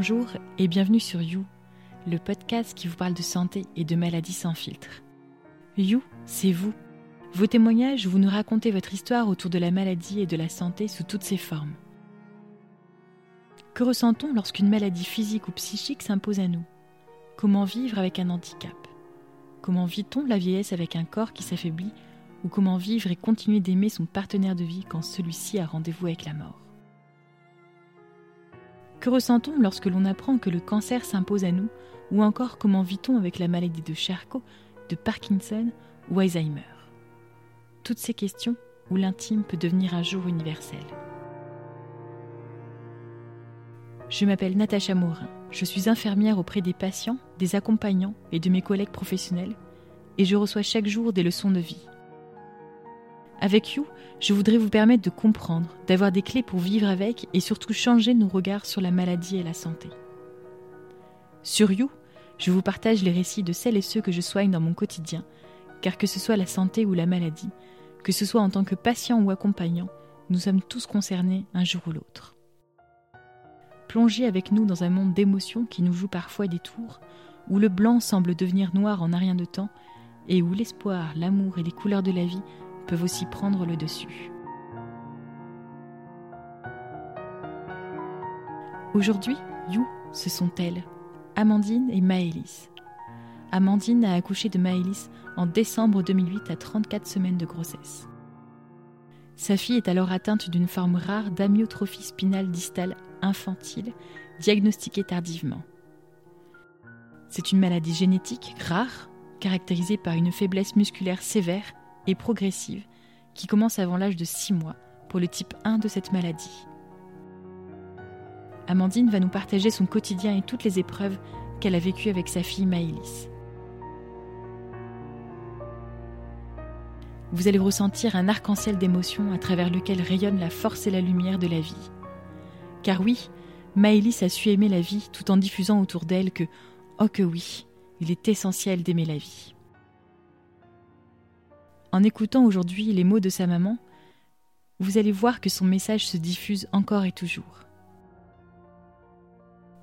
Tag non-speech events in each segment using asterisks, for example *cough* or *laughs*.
Bonjour et bienvenue sur You, le podcast qui vous parle de santé et de maladies sans filtre. You, c'est vous. Vos témoignages, vous nous racontez votre histoire autour de la maladie et de la santé sous toutes ses formes. Que ressent-on lorsqu'une maladie physique ou psychique s'impose à nous? Comment vivre avec un handicap? Comment vit-on la vieillesse avec un corps qui s'affaiblit? Ou comment vivre et continuer d'aimer son partenaire de vie quand celui-ci a rendez-vous avec la mort? Que ressent-on lorsque l'on apprend que le cancer s'impose à nous Ou encore comment vit-on avec la maladie de Charcot, de Parkinson ou Alzheimer? Toutes ces questions où l'intime peut devenir un jour universel. Je m'appelle Natacha Morin. Je suis infirmière auprès des patients, des accompagnants et de mes collègues professionnels et je reçois chaque jour des leçons de vie. Avec You, je voudrais vous permettre de comprendre, d'avoir des clés pour vivre avec et surtout changer nos regards sur la maladie et la santé. Sur You, je vous partage les récits de celles et ceux que je soigne dans mon quotidien, car que ce soit la santé ou la maladie, que ce soit en tant que patient ou accompagnant, nous sommes tous concernés un jour ou l'autre. Plongez avec nous dans un monde d'émotions qui nous joue parfois des tours, où le blanc semble devenir noir en un rien de temps, et où l'espoir, l'amour et les couleurs de la vie peuvent aussi prendre le dessus. Aujourd'hui, You, ce sont elles, Amandine et Maëlys. Amandine a accouché de Maëlys en décembre 2008 à 34 semaines de grossesse. Sa fille est alors atteinte d'une forme rare d'amyotrophie spinale distale infantile, diagnostiquée tardivement. C'est une maladie génétique rare, caractérisée par une faiblesse musculaire sévère et progressive qui commence avant l'âge de 6 mois pour le type 1 de cette maladie. Amandine va nous partager son quotidien et toutes les épreuves qu'elle a vécues avec sa fille Maëlys. Vous allez ressentir un arc-en-ciel d'émotions à travers lequel rayonne la force et la lumière de la vie. Car oui, Maëlys a su aimer la vie tout en diffusant autour d'elle que, oh que oui, il est essentiel d'aimer la vie. En écoutant aujourd'hui les mots de sa maman, vous allez voir que son message se diffuse encore et toujours.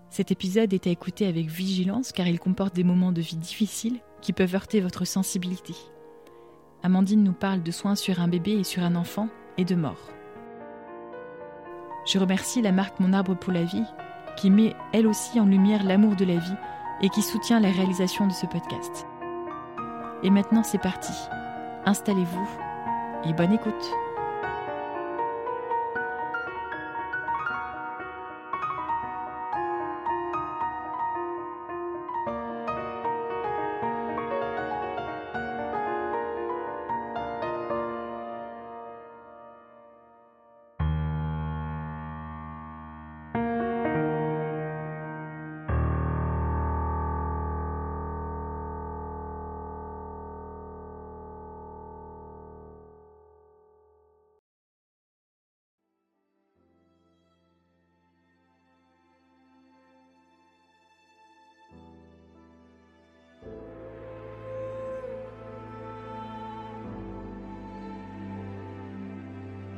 Cet épisode est à écouter avec vigilance car il comporte des moments de vie difficiles qui peuvent heurter votre sensibilité. Amandine nous parle de soins sur un bébé et sur un enfant et de mort. Je remercie la marque Mon Arbre pour la Vie qui met elle aussi en lumière l'amour de la vie et qui soutient la réalisation de ce podcast. Et maintenant c'est parti. Installez-vous et bonne écoute.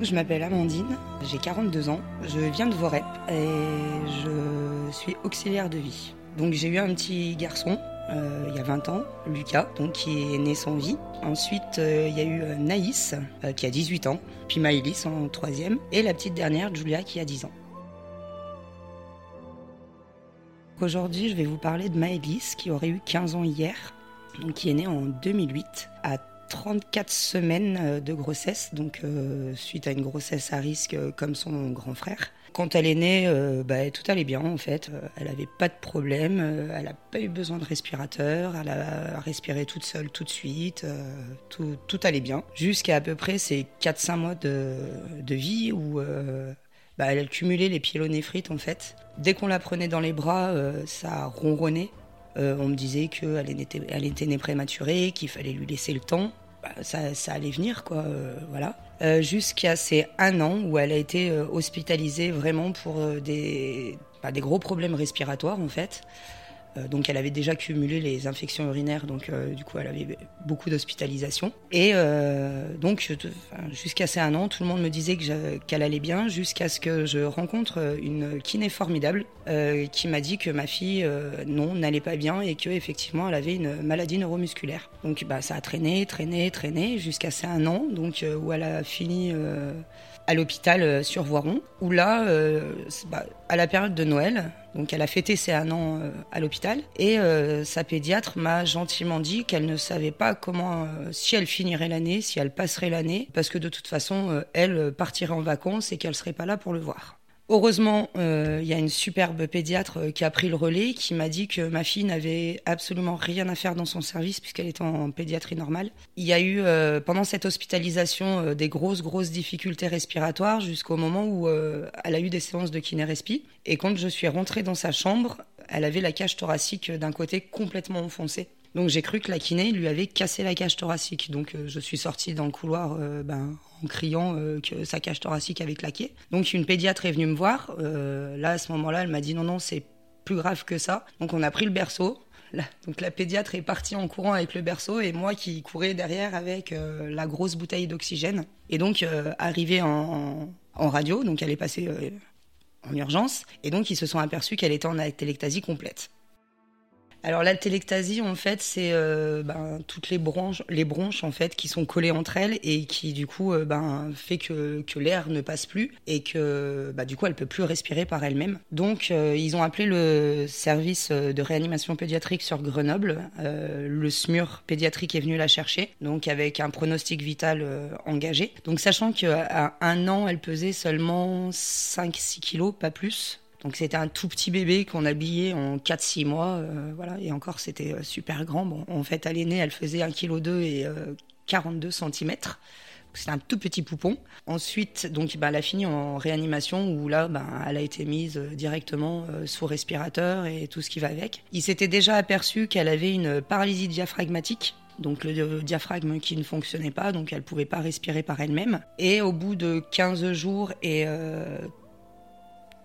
Je m'appelle Amandine, j'ai 42 ans, je viens de Vorep et je suis auxiliaire de vie. Donc j'ai eu un petit garçon euh, il y a 20 ans, Lucas, donc qui est né sans vie. Ensuite, euh, il y a eu euh, Naïs, qui a 18 ans, puis Maëlys en troisième, et la petite dernière, Julia, qui a 10 ans. Aujourd'hui, je vais vous parler de Maëlys, qui aurait eu 15 ans hier, donc qui est née en 2008 à 34 semaines euh, de grossesse, donc euh, suite à une grossesse à risque euh, comme son grand frère. Quand elle est née, bah, tout allait bien en fait. Elle n'avait pas de problème, elle n'a pas eu besoin de respirateur, elle a respiré toute seule tout de suite, tout, allait bien. Jusqu'à à peu près ces 4-5 mois de, vie où bah, elle cumulait les pyélonéphrite en fait. Dès qu'on la prenait dans les bras, ça ronronnait. Euh, on me disait qu'elle était, elle était née prématurée, qu'il fallait lui laisser le temps. Bah, ça, allait venir, quoi. Euh, voilà. Euh, jusqu'à ces un an où elle a été hospitalisée vraiment pour bah, des gros problèmes respiratoires, en fait. Euh, donc elle avait déjà cumulé les infections urinaires, donc euh, du coup elle avait beaucoup d'hospitalisations. Et euh, donc jusqu'à ces un an, tout le monde me disait qu'elle allait bien, jusqu'à ce que je rencontre une kiné formidable qui m'a dit que ma fille non n'allait pas bien et que effectivement elle avait une maladie neuromusculaire. Donc bah ça a traîné, traîné, traîné jusqu'à ces un an, donc où elle a fini à l'hôpital sur Voiron, où là, bah, à la période de Noël, donc elle a fêté ses un an euh, à l'hôpital et euh, sa pédiatre m'a gentiment dit qu'elle ne savait pas comment, euh, si elle finirait l'année, si elle passerait l'année, parce que de toute façon, elle partirait en vacances et qu'elle serait pas là pour le voir. Heureusement, il y a une superbe pédiatre qui a pris le relais, qui m'a dit que ma fille n'avait absolument rien à faire dans son service puisqu'elle était en pédiatrie normale. Il y a eu pendant cette hospitalisation des grosses grosses difficultés respiratoires jusqu'au moment où elle a eu des séances de kiné-respi. Et quand je suis rentrée dans sa chambre, elle avait la cage thoracique d'un côté complètement enfoncée. Donc j'ai cru que la kiné lui avait cassé la cage thoracique. Donc euh, je suis sortie dans le couloir euh, ben, en criant euh, que sa cage thoracique avait claqué. Donc une pédiatre est venue me voir. là à ce moment-là, elle m'a dit non non c'est plus grave que ça. Donc on a pris le berceau. donc la pédiatre est partie en courant avec le berceau et moi qui courais derrière avec la grosse bouteille d'oxygène. Et donc arrivé en, radio, donc elle est passée en urgence. Et donc, ils se sont aperçus qu'elle était en atelectasie complète. Alors l'altélectasie, en fait, c'est euh, ben, toutes les bronches, les bronches en fait qui sont collées entre elles et qui du coup euh, ben, fait que, l'air ne passe plus et que bah, du coup elle peut plus respirer par elle-même. Donc euh, ils ont appelé le service de réanimation pédiatrique sur Grenoble. le SMUR pédiatrique est venu la chercher, donc avec un pronostic vital engagé. Donc sachant qu'à un an elle pesait seulement 5-6 kilos, pas plus. Donc c'était un tout petit bébé qu'on habillait en 4-6 mois, euh, voilà, et encore c'était euh, super grand. Bon, en fait, à l'aînée, elle faisait 1,2 kg et 42 cm. C'était un tout petit poupon. Ensuite, donc, bah, elle a fini en réanimation où là, bah, elle a été mise euh, directement sous respirateur et tout ce qui va avec. Il s'était déjà aperçu qu'elle avait une paralysie diaphragmatique. Donc le diaphragme qui ne fonctionnait pas, donc elle pouvait pas respirer par elle-même. Et au bout de 15 jours et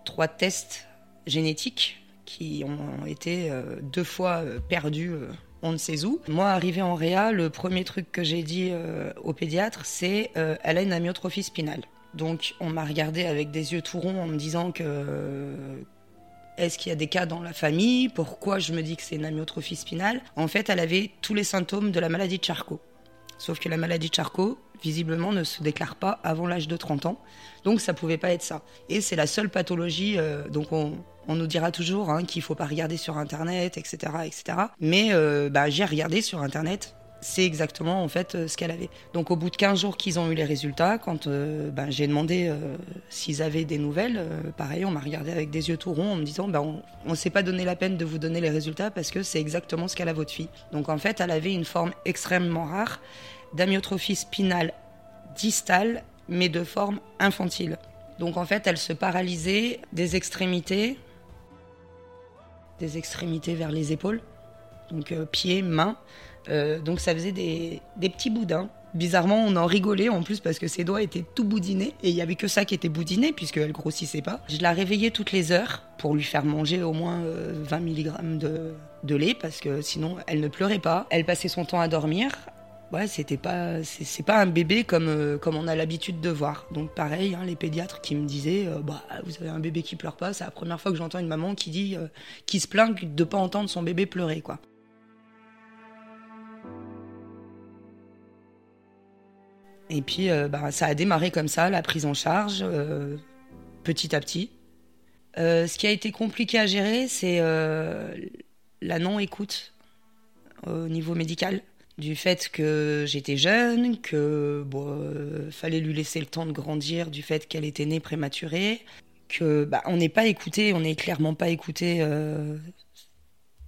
trois tests génétiques qui ont été euh, deux fois euh, perdus euh, on ne sait où. Moi, arrivé en réa, le premier truc que j'ai dit au pédiatre, c'est elle a une amyotrophie spinale. Donc, on m'a regardé avec des yeux tout ronds en me disant que est-ce qu'il y a des cas dans la famille? Pourquoi je me dis que c'est une amyotrophie spinale? En fait, elle avait tous les symptômes de la maladie de Charcot. Sauf que la maladie de Charcot, visiblement, ne se déclare pas avant l'âge de 30 ans. Donc ça pouvait pas être ça. Et c'est la seule pathologie, euh, donc on, nous dira toujours hein, qu'il faut pas regarder sur Internet, etc. etc. Mais euh, bah, j'ai regardé sur Internet, c'est exactement en fait euh, ce qu'elle avait. Donc au bout de 15 jours qu'ils ont eu les résultats, quand bah, j'ai demandé s'ils avaient des nouvelles, pareil, on m'a regardé avec des yeux tout ronds en me disant bah, on ne s'est pas donné la peine de vous donner les résultats parce que c'est exactement ce qu'elle a votre fille. Donc en fait, elle avait une forme extrêmement rare d'amyotrophie spinale distale, mais de forme infantile. Donc en fait, elle se paralysait des extrémités, des extrémités vers les épaules, donc euh, pieds, mains. Euh, donc ça faisait des, petits boudins. Bizarrement, on en rigolait en plus parce que ses doigts étaient tout boudinés et il y avait que ça qui était boudiné puisqu'elle grossissait pas. Je la réveillais toutes les heures pour lui faire manger au moins 20 euh, mg de, de lait parce que sinon elle ne pleurait pas. Elle passait son temps à dormir ouais, c'était pas, c'est pas un bébé comme, euh, comme on a l'habitude de voir. Donc pareil, hein, les pédiatres qui me disaient, euh, bah, vous avez un bébé qui pleure pas, c'est la première fois que j'entends une maman qui dit, euh, qui se plaint de pas entendre son bébé pleurer, quoi. Et puis, bah, ça a démarré comme ça, la prise en charge, petit à petit. ce qui a été compliqué à gérer, c'est la non-écoute au niveau médical du fait que j'étais jeune, que bon, euh, fallait lui laisser le temps de grandir, du fait qu'elle était née prématurée, que bah, on n'est pas écouté, on n'est clairement pas écouté. Euh,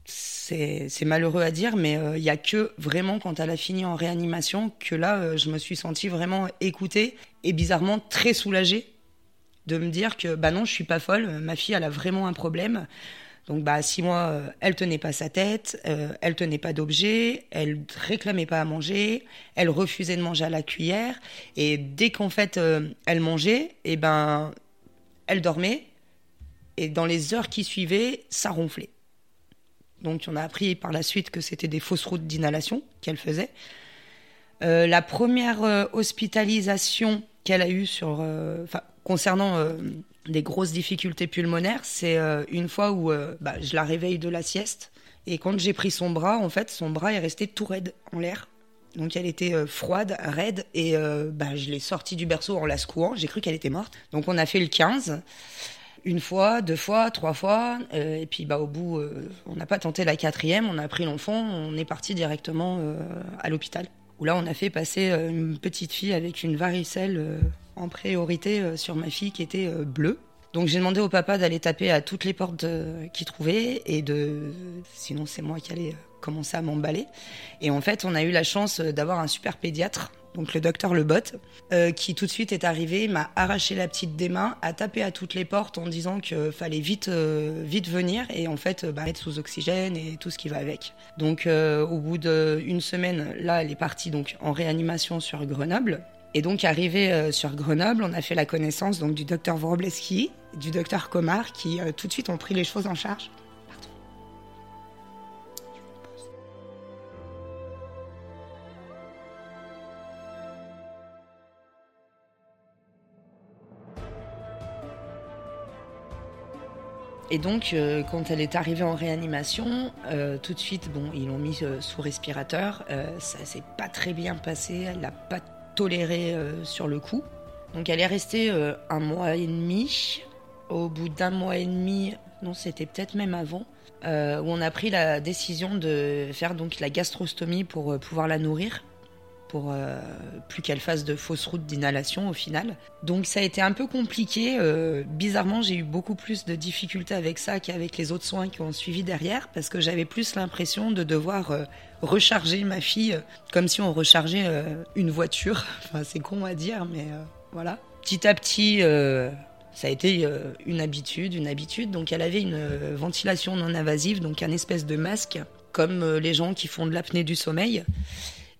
c'est malheureux à dire, mais euh, il n'y a que vraiment quand elle a fini en réanimation que là, je me suis sentie vraiment écoutée et bizarrement très soulagée de me dire que bah non, je suis pas folle, ma fille elle a vraiment un problème. Donc, bah, six mois, euh, elle tenait pas sa tête, euh, elle tenait pas d'objet, elle réclamait pas à manger, elle refusait de manger à la cuillère. Et dès qu'en fait, euh, elle mangeait, et eh ben, elle dormait. Et dans les heures qui suivaient, ça ronflait. Donc on a appris par la suite que c'était des fausses routes d'inhalation qu'elle faisait. la première hospitalisation qu'elle a eue sur, concernant des grosses difficultés pulmonaires, c'est une fois où bah, je la réveille de la sieste et quand j'ai pris son bras, en fait, son bras est resté tout raide en l'air. Donc elle était euh, froide, raide, et euh, bah, je l'ai sortie du berceau en la secouant. J'ai cru qu'elle était morte. Donc on a fait le 15, une fois, deux fois, trois fois, euh, et puis bah, au bout, on n'a pas tenté la quatrième, on a pris l'enfant, on est parti directement à l'hôpital. Où là on a fait passer une petite fille avec une varicelle en priorité sur ma fille qui était bleue. Donc j'ai demandé au papa d'aller taper à toutes les portes qu'il trouvait et de sinon c'est moi qui allais euh, commencer à m'emballer. Et en fait, on a eu la chance d'avoir un super pédiatre, donc le docteur Lebot, euh, qui tout de suite est arrivé, m'a arraché la petite des mains, a tapé à toutes les portes en disant qu'il fallait vite, euh, vite venir et en fait bah, être sous oxygène et tout ce qui va avec. Donc au bout d'une semaine, là, elle est partie donc en réanimation sur Grenoble. Et donc, arrivé euh, sur Grenoble, on a fait la connaissance donc, du docteur Vorobleski, du docteur Comar, qui euh, tout de suite ont pris les choses en charge. Et donc, euh, quand elle est arrivée en réanimation, tout de suite, bon, ils l'ont mis sous respirateur. ça s'est pas très bien passé. Elle n'a pas toléré euh, sur le coup. Donc elle est restée euh, un mois et demi. Au bout d'un mois et demi, non c'était peut-être même avant, euh, où on a pris la décision de faire donc la gastrostomie pour pouvoir la nourrir pour euh, plus qu'elle fasse de fausses routes d'inhalation au final. Donc ça a été un peu compliqué. Euh, bizarrement, j'ai eu beaucoup plus de difficultés avec ça qu'avec les autres soins qui ont suivi derrière, parce que j'avais plus l'impression de devoir euh, recharger ma fille comme si on rechargeait une voiture. *laughs* Enfin, c'est con à dire, mais voilà. Petit à petit, ça a été une habitude, une habitude. Donc elle avait une ventilation non invasive, donc un espèce de masque, comme les gens qui font de l'apnée du sommeil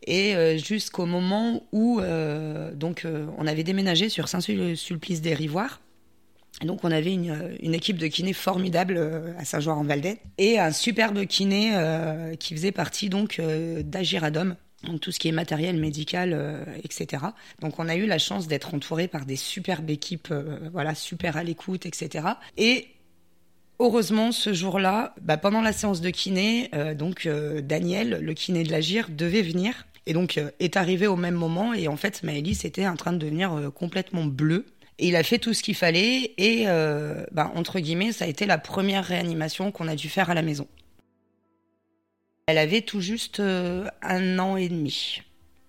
et euh, jusqu'au moment où euh, donc euh, on avait déménagé sur Saint-Sulpice des Rivoires. donc on avait une, équipe de kinés formidable à Saint-Jean-en-Valais et un superbe kiné qui faisait partie donc d'Agiradom, donc tout ce qui est matériel médical, etc. Donc on a eu la chance d'être entouré par des superbes équipes, voilà, super à l'écoute, etc. Et Heureusement, ce jour-là, bah, pendant la séance de kiné, donc Daniel, le kiné de l'Agir, devait venir et donc euh, est arrivé au même moment et en fait Maëlys était en train de devenir euh, complètement bleu. Et il a fait tout ce qu'il fallait et euh, bah, entre guillemets ça a été la première réanimation qu'on a dû faire à la maison. Elle avait tout juste un an et demi.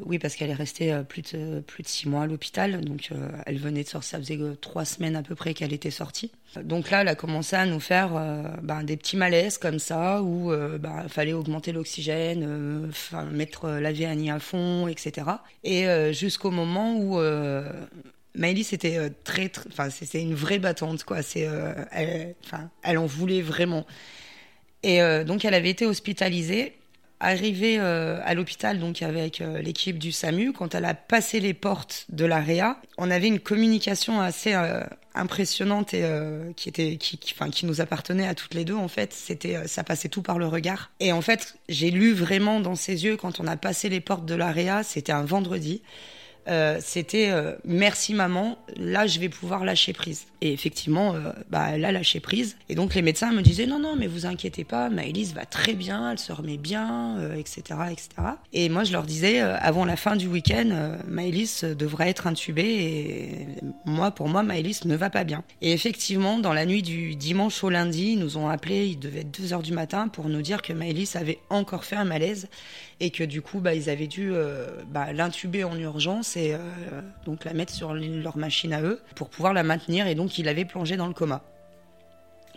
Oui, parce qu'elle est restée euh, plus de, plus de six mois à l'hôpital. Donc, euh, elle venait de sortir. Ça faisait euh, trois semaines à peu près qu'elle était sortie. Donc là, elle a commencé à nous faire ben, des petits malaises comme ça, où il ben, fallait augmenter l'oxygène, mettre la VNI à fond, etc. Et jusqu'au moment où Maëlys était très, enfin, c'est une vraie battante, quoi. C'est, enfin, elle en voulait vraiment. Et donc, elle avait été hospitalisée. Arrivée euh, à l'hôpital, donc avec euh, l'équipe du SAMU, quand elle a passé les portes de l'AREA, on avait une communication assez euh, impressionnante et qui était, qui, qui, nous appartenait à toutes les deux. En fait, c'était, ça passait tout par le regard. Et en fait, j'ai lu vraiment dans ses yeux quand on a passé les portes de l'AREA. C'était un vendredi. C'était merci maman, là je vais pouvoir lâcher prise. Et effectivement, euh, bah, elle a lâché prise. Et donc les médecins me disaient non, non, mais vous inquiétez pas, Maëlys va très bien, elle se remet bien, etc., etc. Et moi je leur disais, avant la fin du week-end, Maëlys devrait être intubée et moi, pour moi, Maëlys ne va pas bien. Et effectivement, dans la nuit du dimanche au lundi, ils nous ont appelé, il devait être 2 heures du matin, pour nous dire que Maëlys avait encore fait un malaise et que du coup, bah, ils avaient dû bah, l'intuber en urgence et euh, donc la mettre sur leur machine à eux pour pouvoir la maintenir. Et donc il avait plongé dans le coma.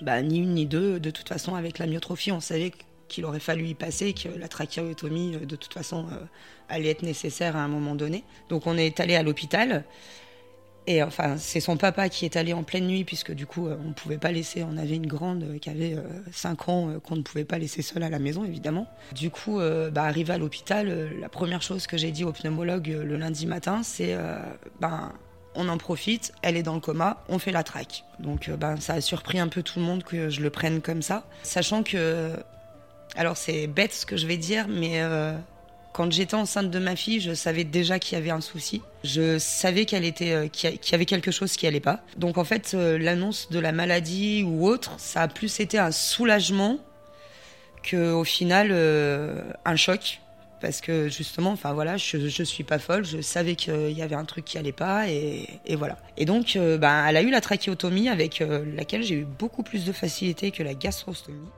Bah, ni une ni deux, de toute façon, avec la myotrophie, on savait qu'il aurait fallu y passer, que la trachéotomie, euh, de toute façon, euh, allait être nécessaire à un moment donné. Donc on est allé à l'hôpital. Et enfin, c'est son papa qui est allé en pleine nuit, puisque du coup, on ne pouvait pas laisser. On avait une grande qui avait 5 ans, qu'on ne pouvait pas laisser seule à la maison, évidemment. Du coup, bah, arrivé à l'hôpital, la première chose que j'ai dit au pneumologue le lundi matin, c'est ben, on en profite, elle est dans le coma, on fait la traque. Donc, ben, ça a surpris un peu tout le monde que je le prenne comme ça, sachant que Alors c'est bête ce que je vais dire, mais quand j'étais enceinte de ma fille, je savais déjà qu'il y avait un souci. Je savais qu'elle était, qu'il y avait quelque chose qui allait pas. Donc en fait, l'annonce de la maladie ou autre, ça a plus été un soulagement que au final un choc parce que justement, enfin voilà, je, je suis pas folle, je savais qu'il y avait un truc qui allait pas et, voilà. Et donc, euh, ben, elle a eu la trachéotomie avec euh, laquelle j'ai eu beaucoup plus de facilité que la gastrostomie.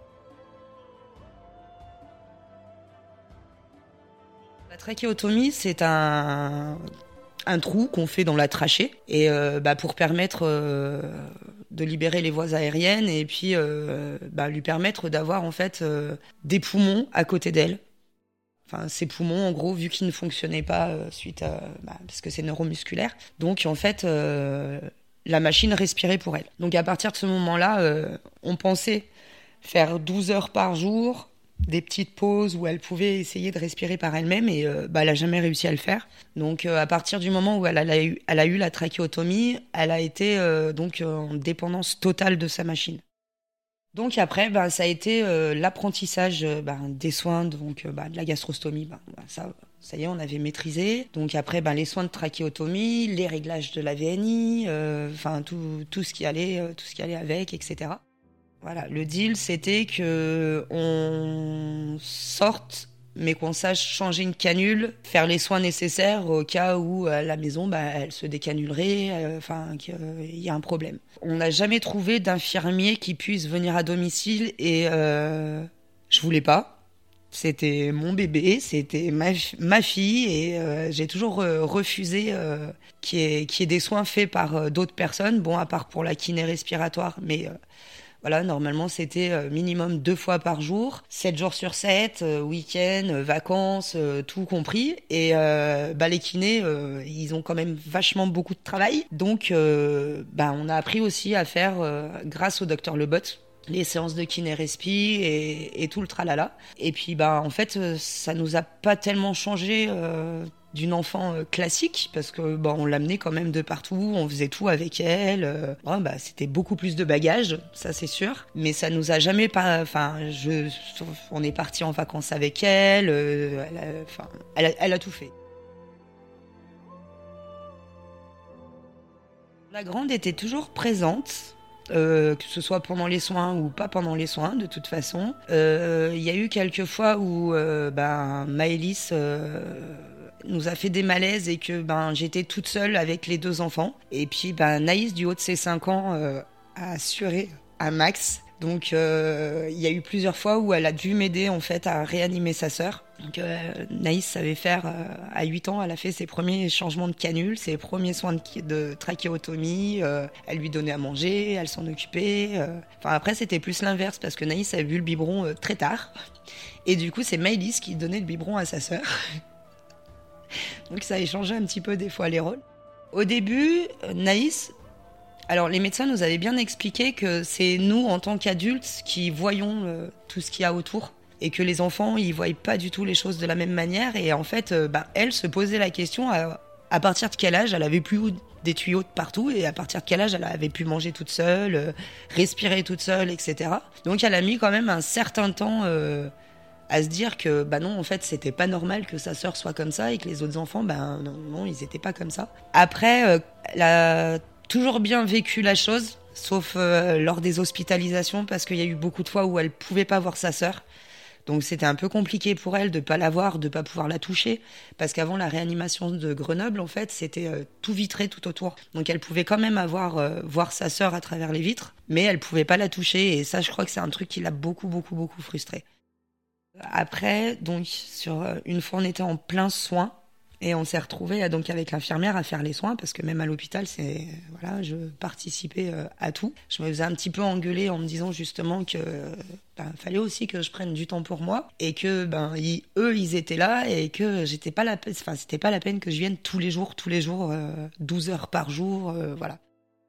La trachéotomie, c'est un, trou qu'on fait dans la trachée et euh, bah, pour permettre de libérer les voies aériennes et puis bah, lui permettre d'avoir en fait des poumons à côté d'elle ses poumons, en gros, vu qu'ils ne fonctionnaient pas euh, suite à, bah, parce que c'est neuromusculaire. Donc, en fait, euh, la machine respirait pour elle. Donc, à partir de ce moment-là, euh, on pensait faire 12 heures par jour, des petites pauses où elle pouvait essayer de respirer par elle-même et bah, elle n'a jamais réussi à le faire. Donc à partir du moment où elle a, eu, elle a eu la trachéotomie, elle a été donc en dépendance totale de sa machine. Donc après, ben, ça a été euh, l'apprentissage euh, ben, des soins, donc euh, ben, de la gastrostomie. Ben, ça, ça y est, on avait maîtrisé. Donc après, ben, les soins de trachéotomie, les réglages de la VNI, enfin tout, tout ce qui allait, tout ce qui allait avec, etc. Voilà, le deal, c'était que on sorte mais qu'on sache changer une canule, faire les soins nécessaires au cas où à la maison, bah, elle se décanulerait, euh, enfin qu'il y a un problème. On n'a jamais trouvé d'infirmier qui puisse venir à domicile et euh, je voulais pas. C'était mon bébé, c'était ma, fille et euh, j'ai toujours refusé qu'il y, ait des soins faits par d'autres personnes. Bon, à part pour la kiné respiratoire, mais voilà, normalement, c'était euh, minimum deux fois par jour, sept jours sur sept, euh, week-end, euh, vacances, tout compris. Et bah, les kinés, ils ont quand même vachement beaucoup de travail. Donc, bah, on a appris aussi à faire, grâce au docteur Lebot, les séances de kiné respi et, tout le tralala. Et puis, bah, en fait, ça nous a pas tellement changé d'une enfant euh, classique parce que bon, on l'amenait quand même de partout, on faisait tout avec elle. Euh, bah, c'était beaucoup plus de bagages, ça c'est sûr. Mais ça nous a jamais pas. Enfin, je, on est parti en vacances avec elle. Euh, elle, enfin, elle, a, tout fait. La grande était toujours présente. Que ce soit pendant les soins ou pas pendant les soins, de toute façon. Il y a eu quelques fois où ben, Maëlys nous a fait des malaises et que ben j'étais toute seule avec les deux enfants. Et puis ben Naïs du haut de ses 5 ans euh, a assuré à Max. Donc euh, il y a eu plusieurs fois où elle a dû m'aider en fait à réanimer sa sœur. Donc euh, Naïs savait faire à 8 ans, elle a fait ses premiers changements de canule, ses premiers soins de, trachéotomie, elle lui donnait à manger, elle s'en occupait. Enfin après c'était plus l'inverse parce que Naïs a vu le biberon très tard. Et du coup c'est Maëlys qui donnait le biberon à sa sœur. *laughs* Donc ça a échangé un petit peu des fois les rôles. Au début, Naïs, alors les médecins nous avaient bien expliqué que c'est nous en tant qu'adultes qui voyons euh, tout ce qu'il y a autour et que les enfants ils voient pas du tout les choses de la même manière et en fait euh, bah, elle se posait la question à, partir de quel âge elle avait plus des tuyaux de partout et à partir de quel âge elle avait pu manger toute seule, euh, respirer toute seule, etc. Donc elle a mis quand même un certain temps à se dire que bah non en fait c'était pas normal que sa sœur soit comme ça et que les autres enfants ben non, non ils étaient pas comme ça. Après euh, elle a toujours bien vécu la chose sauf euh, lors des hospitalisations parce qu'il y a eu beaucoup de fois où elle pouvait pas voir sa sœur. Donc c'était un peu compliqué pour elle de pas la voir, de pas pouvoir la toucher, parce qu'avant la réanimation de Grenoble, en fait, c'était euh, tout vitré tout autour. Donc elle pouvait quand même avoir voir sa sœur à travers les vitres, mais elle pouvait pas la toucher. Et ça, je crois que c'est un truc qui l'a beaucoup, beaucoup, beaucoup frustrée. Après, donc, sur euh, une fois, on était en plein soin et on s'est retrouvé donc avec l'infirmière à faire les soins parce que même à l'hôpital, c'est voilà, je participais euh, à tout. Je me faisais un petit peu engueuler en me disant justement que ben, fallait aussi que je prenne du temps pour moi et que ben eux ils étaient là et que j'étais pas la enfin c'était pas la peine que je vienne tous les jours, tous les jours, 12 euh, heures par jour, voilà.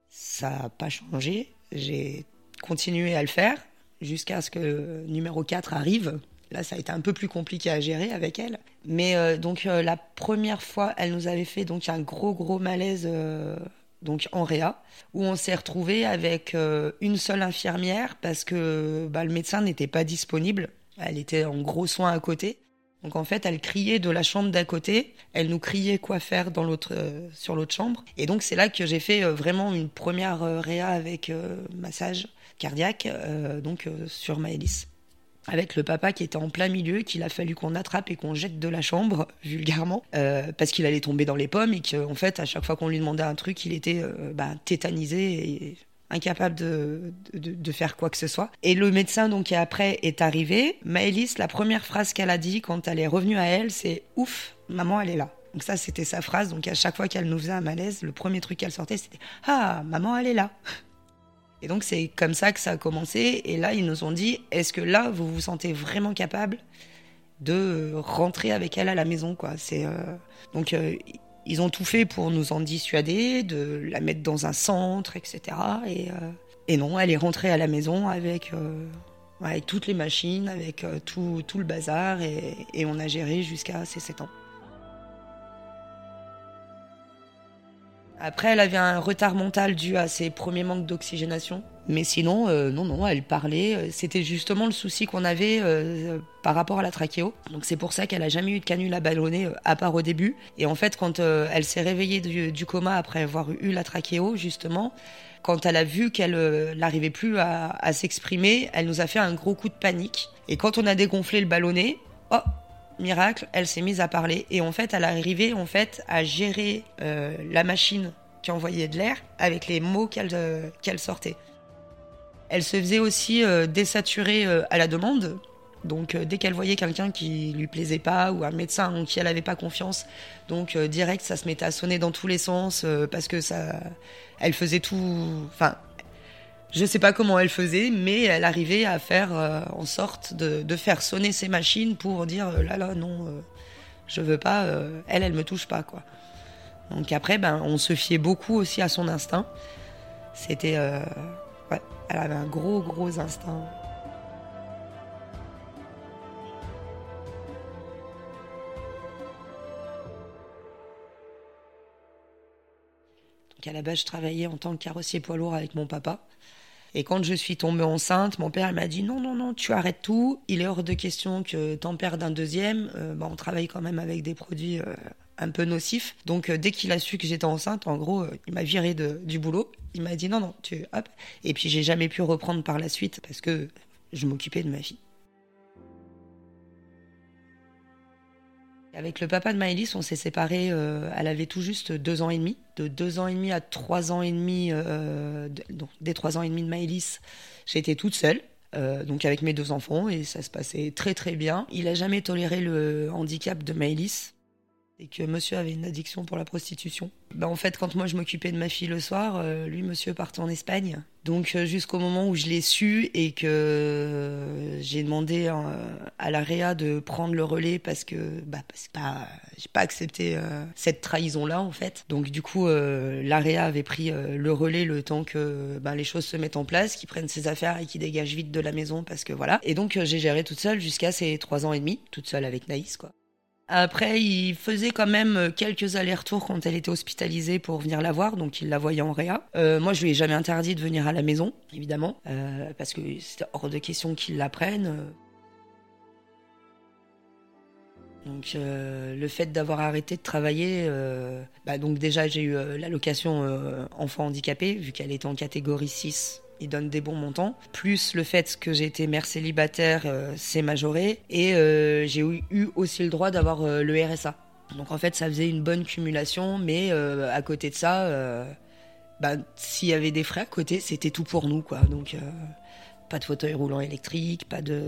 Ça n'a pas changé. J'ai continué à le faire jusqu'à ce que numéro 4 arrive Là, ça a été un peu plus compliqué à gérer avec elle. Mais euh, donc euh, la première fois, elle nous avait fait donc un gros gros malaise euh, donc en réa où on s'est retrouvé avec une seule infirmière parce que bah, le médecin n'était pas disponible. Elle était en gros soins à côté. Donc en fait, elle criait de la chambre d'à côté, elle nous criait quoi faire dans l'autre, sur l'autre chambre. Et donc c'est là que j'ai fait vraiment une première réa avec massage cardiaque, donc sur Maëlys. Avec le papa qui était en plein milieu, qu'il a fallu qu'on attrape et qu'on jette de la chambre, *laughs* vulgairement, parce qu'il allait tomber dans les pommes et qu'en fait, à chaque fois qu'on lui demandait un truc, il était bah, tétanisé et incapable de, de, faire quoi que ce soit. Et le médecin, donc, qui après est arrivé, Maëlys, la première phrase qu'elle a dit quand elle est revenue à elle, c'est Ouf, maman, elle est là. Donc, ça, c'était sa phrase. Donc, à chaque fois qu'elle nous faisait un malaise, le premier truc qu'elle sortait, c'était Ah, maman, elle est là. Et donc, c'est comme ça que ça a commencé. Et là, ils nous ont dit Est-ce que là, vous vous sentez vraiment capable de rentrer avec elle à la maison, quoi? C'est euh, donc euh, ils ont tout fait pour nous en dissuader, de la mettre dans un centre, etc. Et, euh, et non, elle est rentrée à la maison avec, toutes les machines, avec tout, tout, le bazar, et, et on a géré jusqu'à ses 7 ans. Après, elle avait un retard mental dû à ses premiers manques d'oxygénation. Mais sinon, euh, non, non, elle parlait. C'était justement le souci qu'on avait euh, par rapport à la trachéo. Donc c'est pour ça qu'elle a jamais eu de canule à ballonner, euh, à part au début. Et en fait, quand elle s'est réveillée du, coma après avoir eu la trachéo, justement, quand elle a vu qu'elle n'arrivait plus à, à s'exprimer, elle nous a fait un gros coup de panique. Et quand on a dégonflé le ballonnet, oh, miracle, elle s'est mise à parler et en fait, elle arrivait en fait à gérer euh, la machine qui envoyait de l'air avec les mots qu'elle euh, sortait. Elle se faisait aussi euh, désaturer à la demande. Donc dès qu'elle voyait quelqu'un qui lui plaisait pas ou un médecin en qui elle avait pas confiance, donc direct ça se mettait à sonner dans tous les sens parce que ça, elle faisait tout, enfin je sais pas comment elle faisait, mais elle arrivait à faire euh, en sorte de, faire sonner ses machines pour dire euh, là là non, euh, je veux pas, elle elle me touche pas quoi. Donc après ben on se fiait beaucoup aussi à son instinct. C'était ouais, elle avait un gros gros instinct. Donc à la base je travaillais en tant que carrossier poids lourd avec mon papa. Et quand je suis tombée enceinte, mon père m'a dit non, non, non, tu arrêtes tout. Il est hors de question que t'en perdes un deuxième. Euh, bah, on travaille quand même avec des produits euh, un peu nocifs. Donc euh, dès qu'il a su que j'étais enceinte, en gros, il m'a viré de, du boulot. Il m'a dit non, non, tu hop. Et puis j'ai jamais pu reprendre par la suite parce que je m'occupais de ma fille. Avec le papa de Maëlys, on s'est séparés, euh, elle avait tout juste deux ans et demi. De deux ans et demi à trois ans et demi, euh, donc des trois ans et demi de Maëlys, j'étais toute seule. Euh, donc avec mes deux enfants et ça se passait très très bien. Il a jamais toléré le handicap de Maëlys et que monsieur avait une addiction pour la prostitution. Bah, en fait, quand moi je m'occupais de ma fille le soir, euh, lui, monsieur, partait en Espagne. Donc euh, jusqu'au moment où je l'ai su et que j'ai demandé euh, à la Réa de prendre le relais parce que bah parce que bah, j'ai pas accepté cette trahison là en fait. Donc du coup la Réa avait pris le relais le temps que bah, les choses se mettent en place, qu'il prenne ses affaires et qu'il dégage vite de la maison parce que voilà. Et donc j'ai géré toute seule jusqu'à ses trois ans et demi, toute seule avec Naïs quoi. Après, il faisait quand même quelques allers-retours quand elle était hospitalisée pour venir la voir, donc il la voyait en réa. Euh, moi, je lui ai jamais interdit de venir à la maison, évidemment, euh, parce que c'était hors de question qu'il la prenne. Donc euh, le fait d'avoir arrêté de travailler, bah, donc déjà j'ai eu l'allocation enfant handicapé vu qu'elle était en catégorie 6 donne des bons montants. Plus le fait que j'ai été mère célibataire, euh, c'est majoré. Et euh, j'ai eu aussi le droit d'avoir euh, le RSA. Donc en fait, ça faisait une bonne cumulation, mais à côté de ça, bah, s'il y avait des frais à côté, c'était tout pour nous, quoi. Donc pas de fauteuil roulant électrique, pas de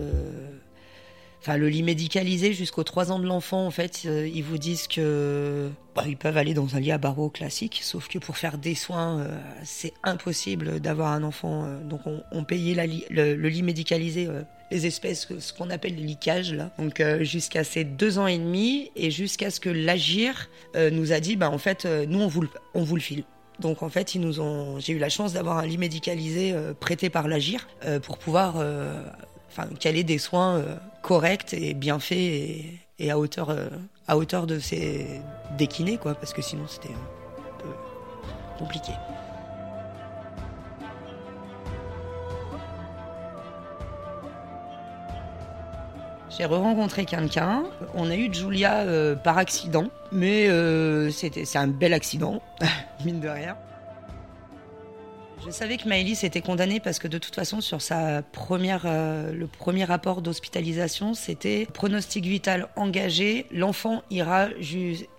Enfin, le lit médicalisé jusqu'aux 3 ans de l'enfant, en fait, euh, ils vous disent que bah, ils peuvent aller dans un lit à barreaux classique, sauf que pour faire des soins, euh, c'est impossible d'avoir un enfant. Euh, donc, on, payait le, lit médicalisé, les espèces, ce qu'on appelle les liquages, là. Donc, jusqu'à ces deux ans et demi, et jusqu'à ce que l'Agir nous a dit, bah, en fait, nous, on vous, le, on vous le file. Donc en fait, ont. J'ai eu la chance d'avoir un lit médicalisé prêté par l'Agir pour pouvoir qu'elle ait des soins euh, corrects et bien faits et, à hauteur, euh, à hauteur de ses déquinés, quoi, parce que sinon c'était un peu compliqué. J'ai re-rencontré quelqu'un. On a eu Julia euh, par accident, mais c'est un bel accident, *laughs* mine de rien. Je savais que Maëlys était condamnée parce que de toute façon, sur sa première, euh, le premier rapport d'hospitalisation, c'était pronostic vital engagé. L'enfant ira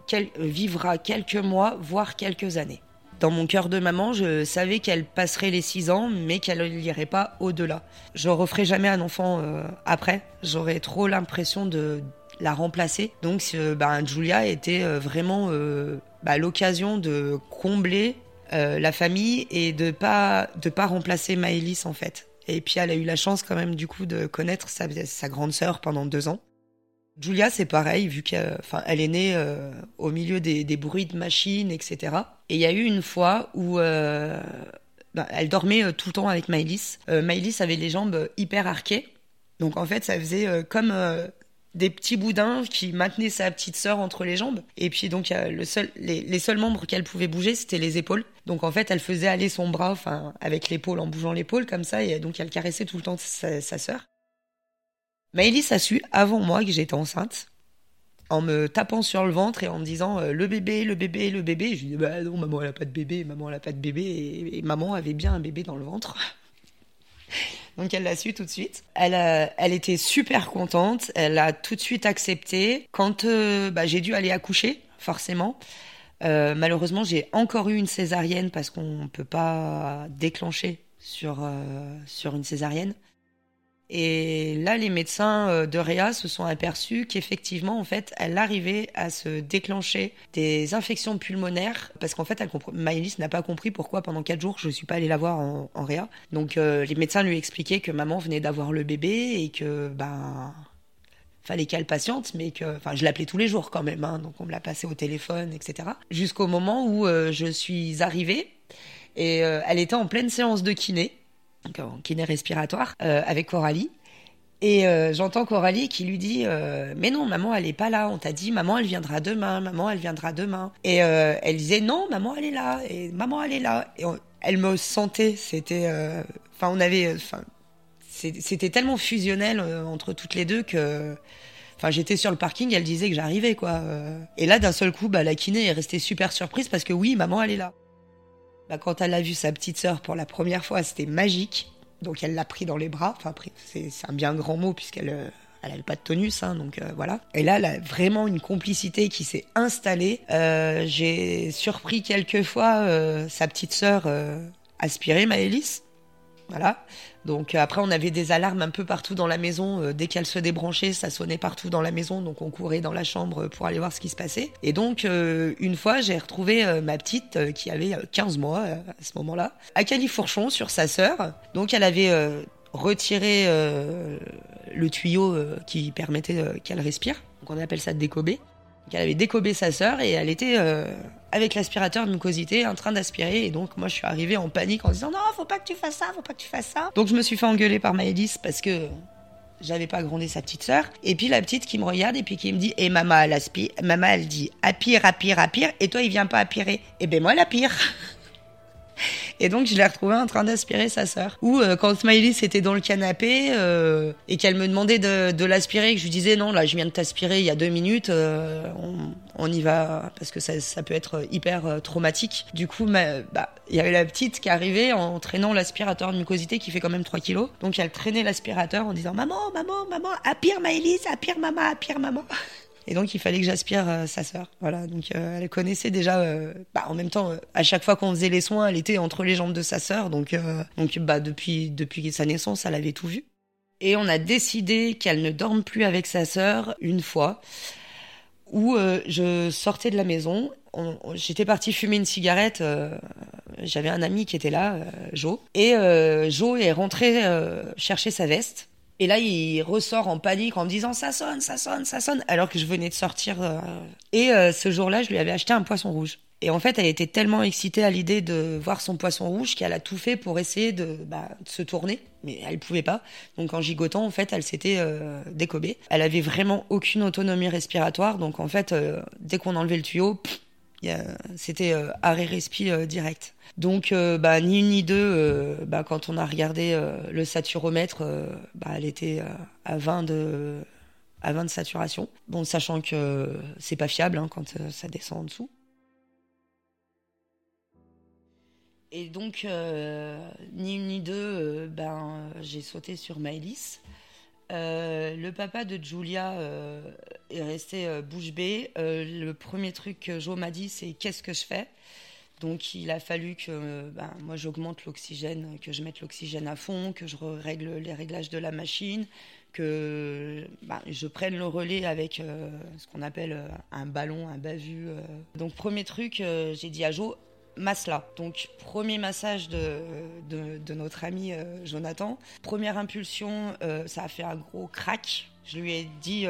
quel, vivra quelques mois, voire quelques années. Dans mon cœur de maman, je savais qu'elle passerait les 6 ans, mais qu'elle n'irait pas au-delà. Je referai jamais un enfant euh, après. J'aurais trop l'impression de la remplacer. Donc, ben, Julia était euh, vraiment bah, l'occasion de combler euh, la famille et de pas de pas remplacer Maëlys en fait. Et puis elle a eu la chance quand même du coup de connaître sa, sa grande sœur pendant deux ans. Julia c'est pareil vu qu'elle elle est née euh, au milieu des, des, bruits de machines etc. Et il y a eu une fois où euh, bah, elle dormait tout le temps avec Maëlys. Maëlys avait les jambes hyper arquées. Donc en fait ça faisait comme des petits boudins qui maintenaient sa petite sœur entre les jambes. Et puis donc les, seuls membres qu'elle pouvait bouger, c'était les épaules. Donc en fait, elle faisait aller son bras, enfin avec l'épaule, en bougeant l'épaule comme ça, et donc elle caressait tout le temps sa, sa sœur. Maëlys a su avant moi que j'étais enceinte, en me tapant sur le ventre et en me disant euh, le bébé, le bébé, le bébé. Je lui dis bah non, maman elle a pas de bébé, maman elle a pas de bébé, et maman avait bien un bébé dans le ventre. *laughs* Donc elle l'a su tout de suite. Elle, elle était super contente. Elle a tout de suite accepté. Quand euh, bah, j'ai dû aller accoucher, forcément. Euh, malheureusement, j'ai encore eu une césarienne parce qu'on ne peut pas déclencher sur, euh, sur une césarienne. Et là, les médecins euh, de Réa se sont aperçus qu'effectivement, en fait, elle arrivait à se déclencher des infections pulmonaires parce qu'en fait, elle Maëlys n'a pas compris pourquoi pendant quatre jours je suis pas allée la voir en, Réa. Donc, euh, les médecins lui expliquaient que maman venait d'avoir le bébé et que ben fallait qu'elle patiente, mais que, enfin, je l'appelais tous les jours quand même, hein, donc on me l'a passé au téléphone, etc. Jusqu'au moment où euh, je suis arrivée et elle était en pleine séance de kiné en kiné respiratoire, euh, avec Coralie. Et euh, j'entends Coralie qui lui dit euh, Mais non, maman, elle est pas là. On t'a dit, maman, elle viendra demain. Maman, elle viendra demain. Et elle disait Non, maman, elle est là. Et maman, elle est là. Et elle me sentait. C'était. Enfin, on avait. C'était tellement fusionnel entre toutes les deux que. Enfin, j'étais sur le parking, elle disait que j'arrivais, quoi. Et là, d'un seul coup, bah, la kiné est restée super surprise parce que oui, maman, elle est là. Bah, quand elle a vu sa petite sœur pour la première fois, c'était magique. Donc elle l'a pris dans les bras. Enfin, c'est un bien grand mot puisqu'elle euh, elle pas de tonus, hein, donc euh, voilà. Et là, elle a vraiment une complicité qui s'est installée. Euh, j'ai surpris quelquefois sa petite sœur aspirer Maëlys. Voilà. Donc euh, après, on avait des alarmes un peu partout dans la maison. Euh, dès qu'elle se débranchait, ça sonnait partout dans la maison. Donc on courait dans la chambre pour aller voir ce qui se passait. Et donc, euh, une fois, j'ai retrouvé ma petite qui avait 15 mois à ce moment-là, à Califourchon sur sa sœur. Donc elle avait retiré le tuyau qui permettait qu'elle respire. Donc on appelle ça décober. Donc elle avait décobé sa sœur et elle était avec l'aspirateur de mucosité en train d'aspirer. Et donc, moi, je suis arrivée en panique en disant non, faut pas que tu fasses ça, faut pas que tu fasses ça. Donc, je me suis fait engueuler par Maëlys parce que j'avais pas grondé sa petite sœur. Et puis la petite qui me regarde et puis qui me dit Et maman, elle aspire. Maman, elle dit Apire, apire, apire. Et toi, il vient pas aspirer. Et eh ben moi, elle pire. *laughs* *laughs* Et donc, je l'ai retrouvée en train d'aspirer sa sœur. Ou euh, quand Maëlys était dans le canapé euh, et qu'elle me demandait de, l'aspirer, que je lui disais non, là, je viens de t'aspirer il y a deux minutes, euh, on, y va parce que ça, peut être hyper traumatique. Du coup, bah, il y avait la petite qui arrivait en traînant l'aspirateur de mucosité qui fait quand même 3 kilos. Donc, elle traînait l'aspirateur en disant maman, maman, maman, apire Maëlys, apire maman, apire maman. *laughs* Et donc, il fallait que j'aspire euh, sa sœur. Voilà. Donc, euh, elle connaissait déjà. Euh, bah, en même temps, à chaque fois qu'on faisait les soins, elle était entre les jambes de sa sœur. Donc, donc bah, depuis, depuis sa naissance, elle avait tout vu. Et on a décidé qu'elle ne dorme plus avec sa sœur une fois où je sortais de la maison. J'étais partie fumer une cigarette. J'avais un ami qui était là, Jo. Et Jo est rentré chercher sa veste. Et là, il ressort en panique en me disant ça sonne, ça sonne, ça sonne, alors que je venais de sortir. Euh, et euh, ce jour-là, je lui avais acheté un poisson rouge. Et en fait, elle était tellement excitée à l'idée de voir son poisson rouge qu'elle a tout fait pour essayer de, bah, se tourner, mais elle pouvait pas. Donc en gigotant, en fait, elle s'était euh, décobée. Elle avait vraiment aucune autonomie respiratoire, donc en fait, dès qu'on enlevait le tuyau, c'était arrêt respi direct. Donc, euh, bah, ni une ni deux, euh, bah, quand on a regardé euh, le saturomètre, bah, elle était à 20 de, à 20 de saturation. Bon, sachant que c'est pas fiable hein, quand ça descend en dessous. Et donc, ni une ni deux, ben, j'ai sauté sur Maëlys. le papa de Julia est resté bouche bée. le premier truc que Jo m'a dit, c'est qu'est-ce que je fais? Donc il a fallu que ben, moi j'augmente l'oxygène, que je mette l'oxygène à fond, que je règle les réglages de la machine, que ben, je prenne le relais avec euh, ce qu'on appelle euh, un ballon, un bavu. Euh. Donc premier truc, j'ai dit à Jo, masse-là. Donc premier massage de, de, notre ami Jonathan. Première impulsion, ça a fait un gros crack. Je lui ai dit,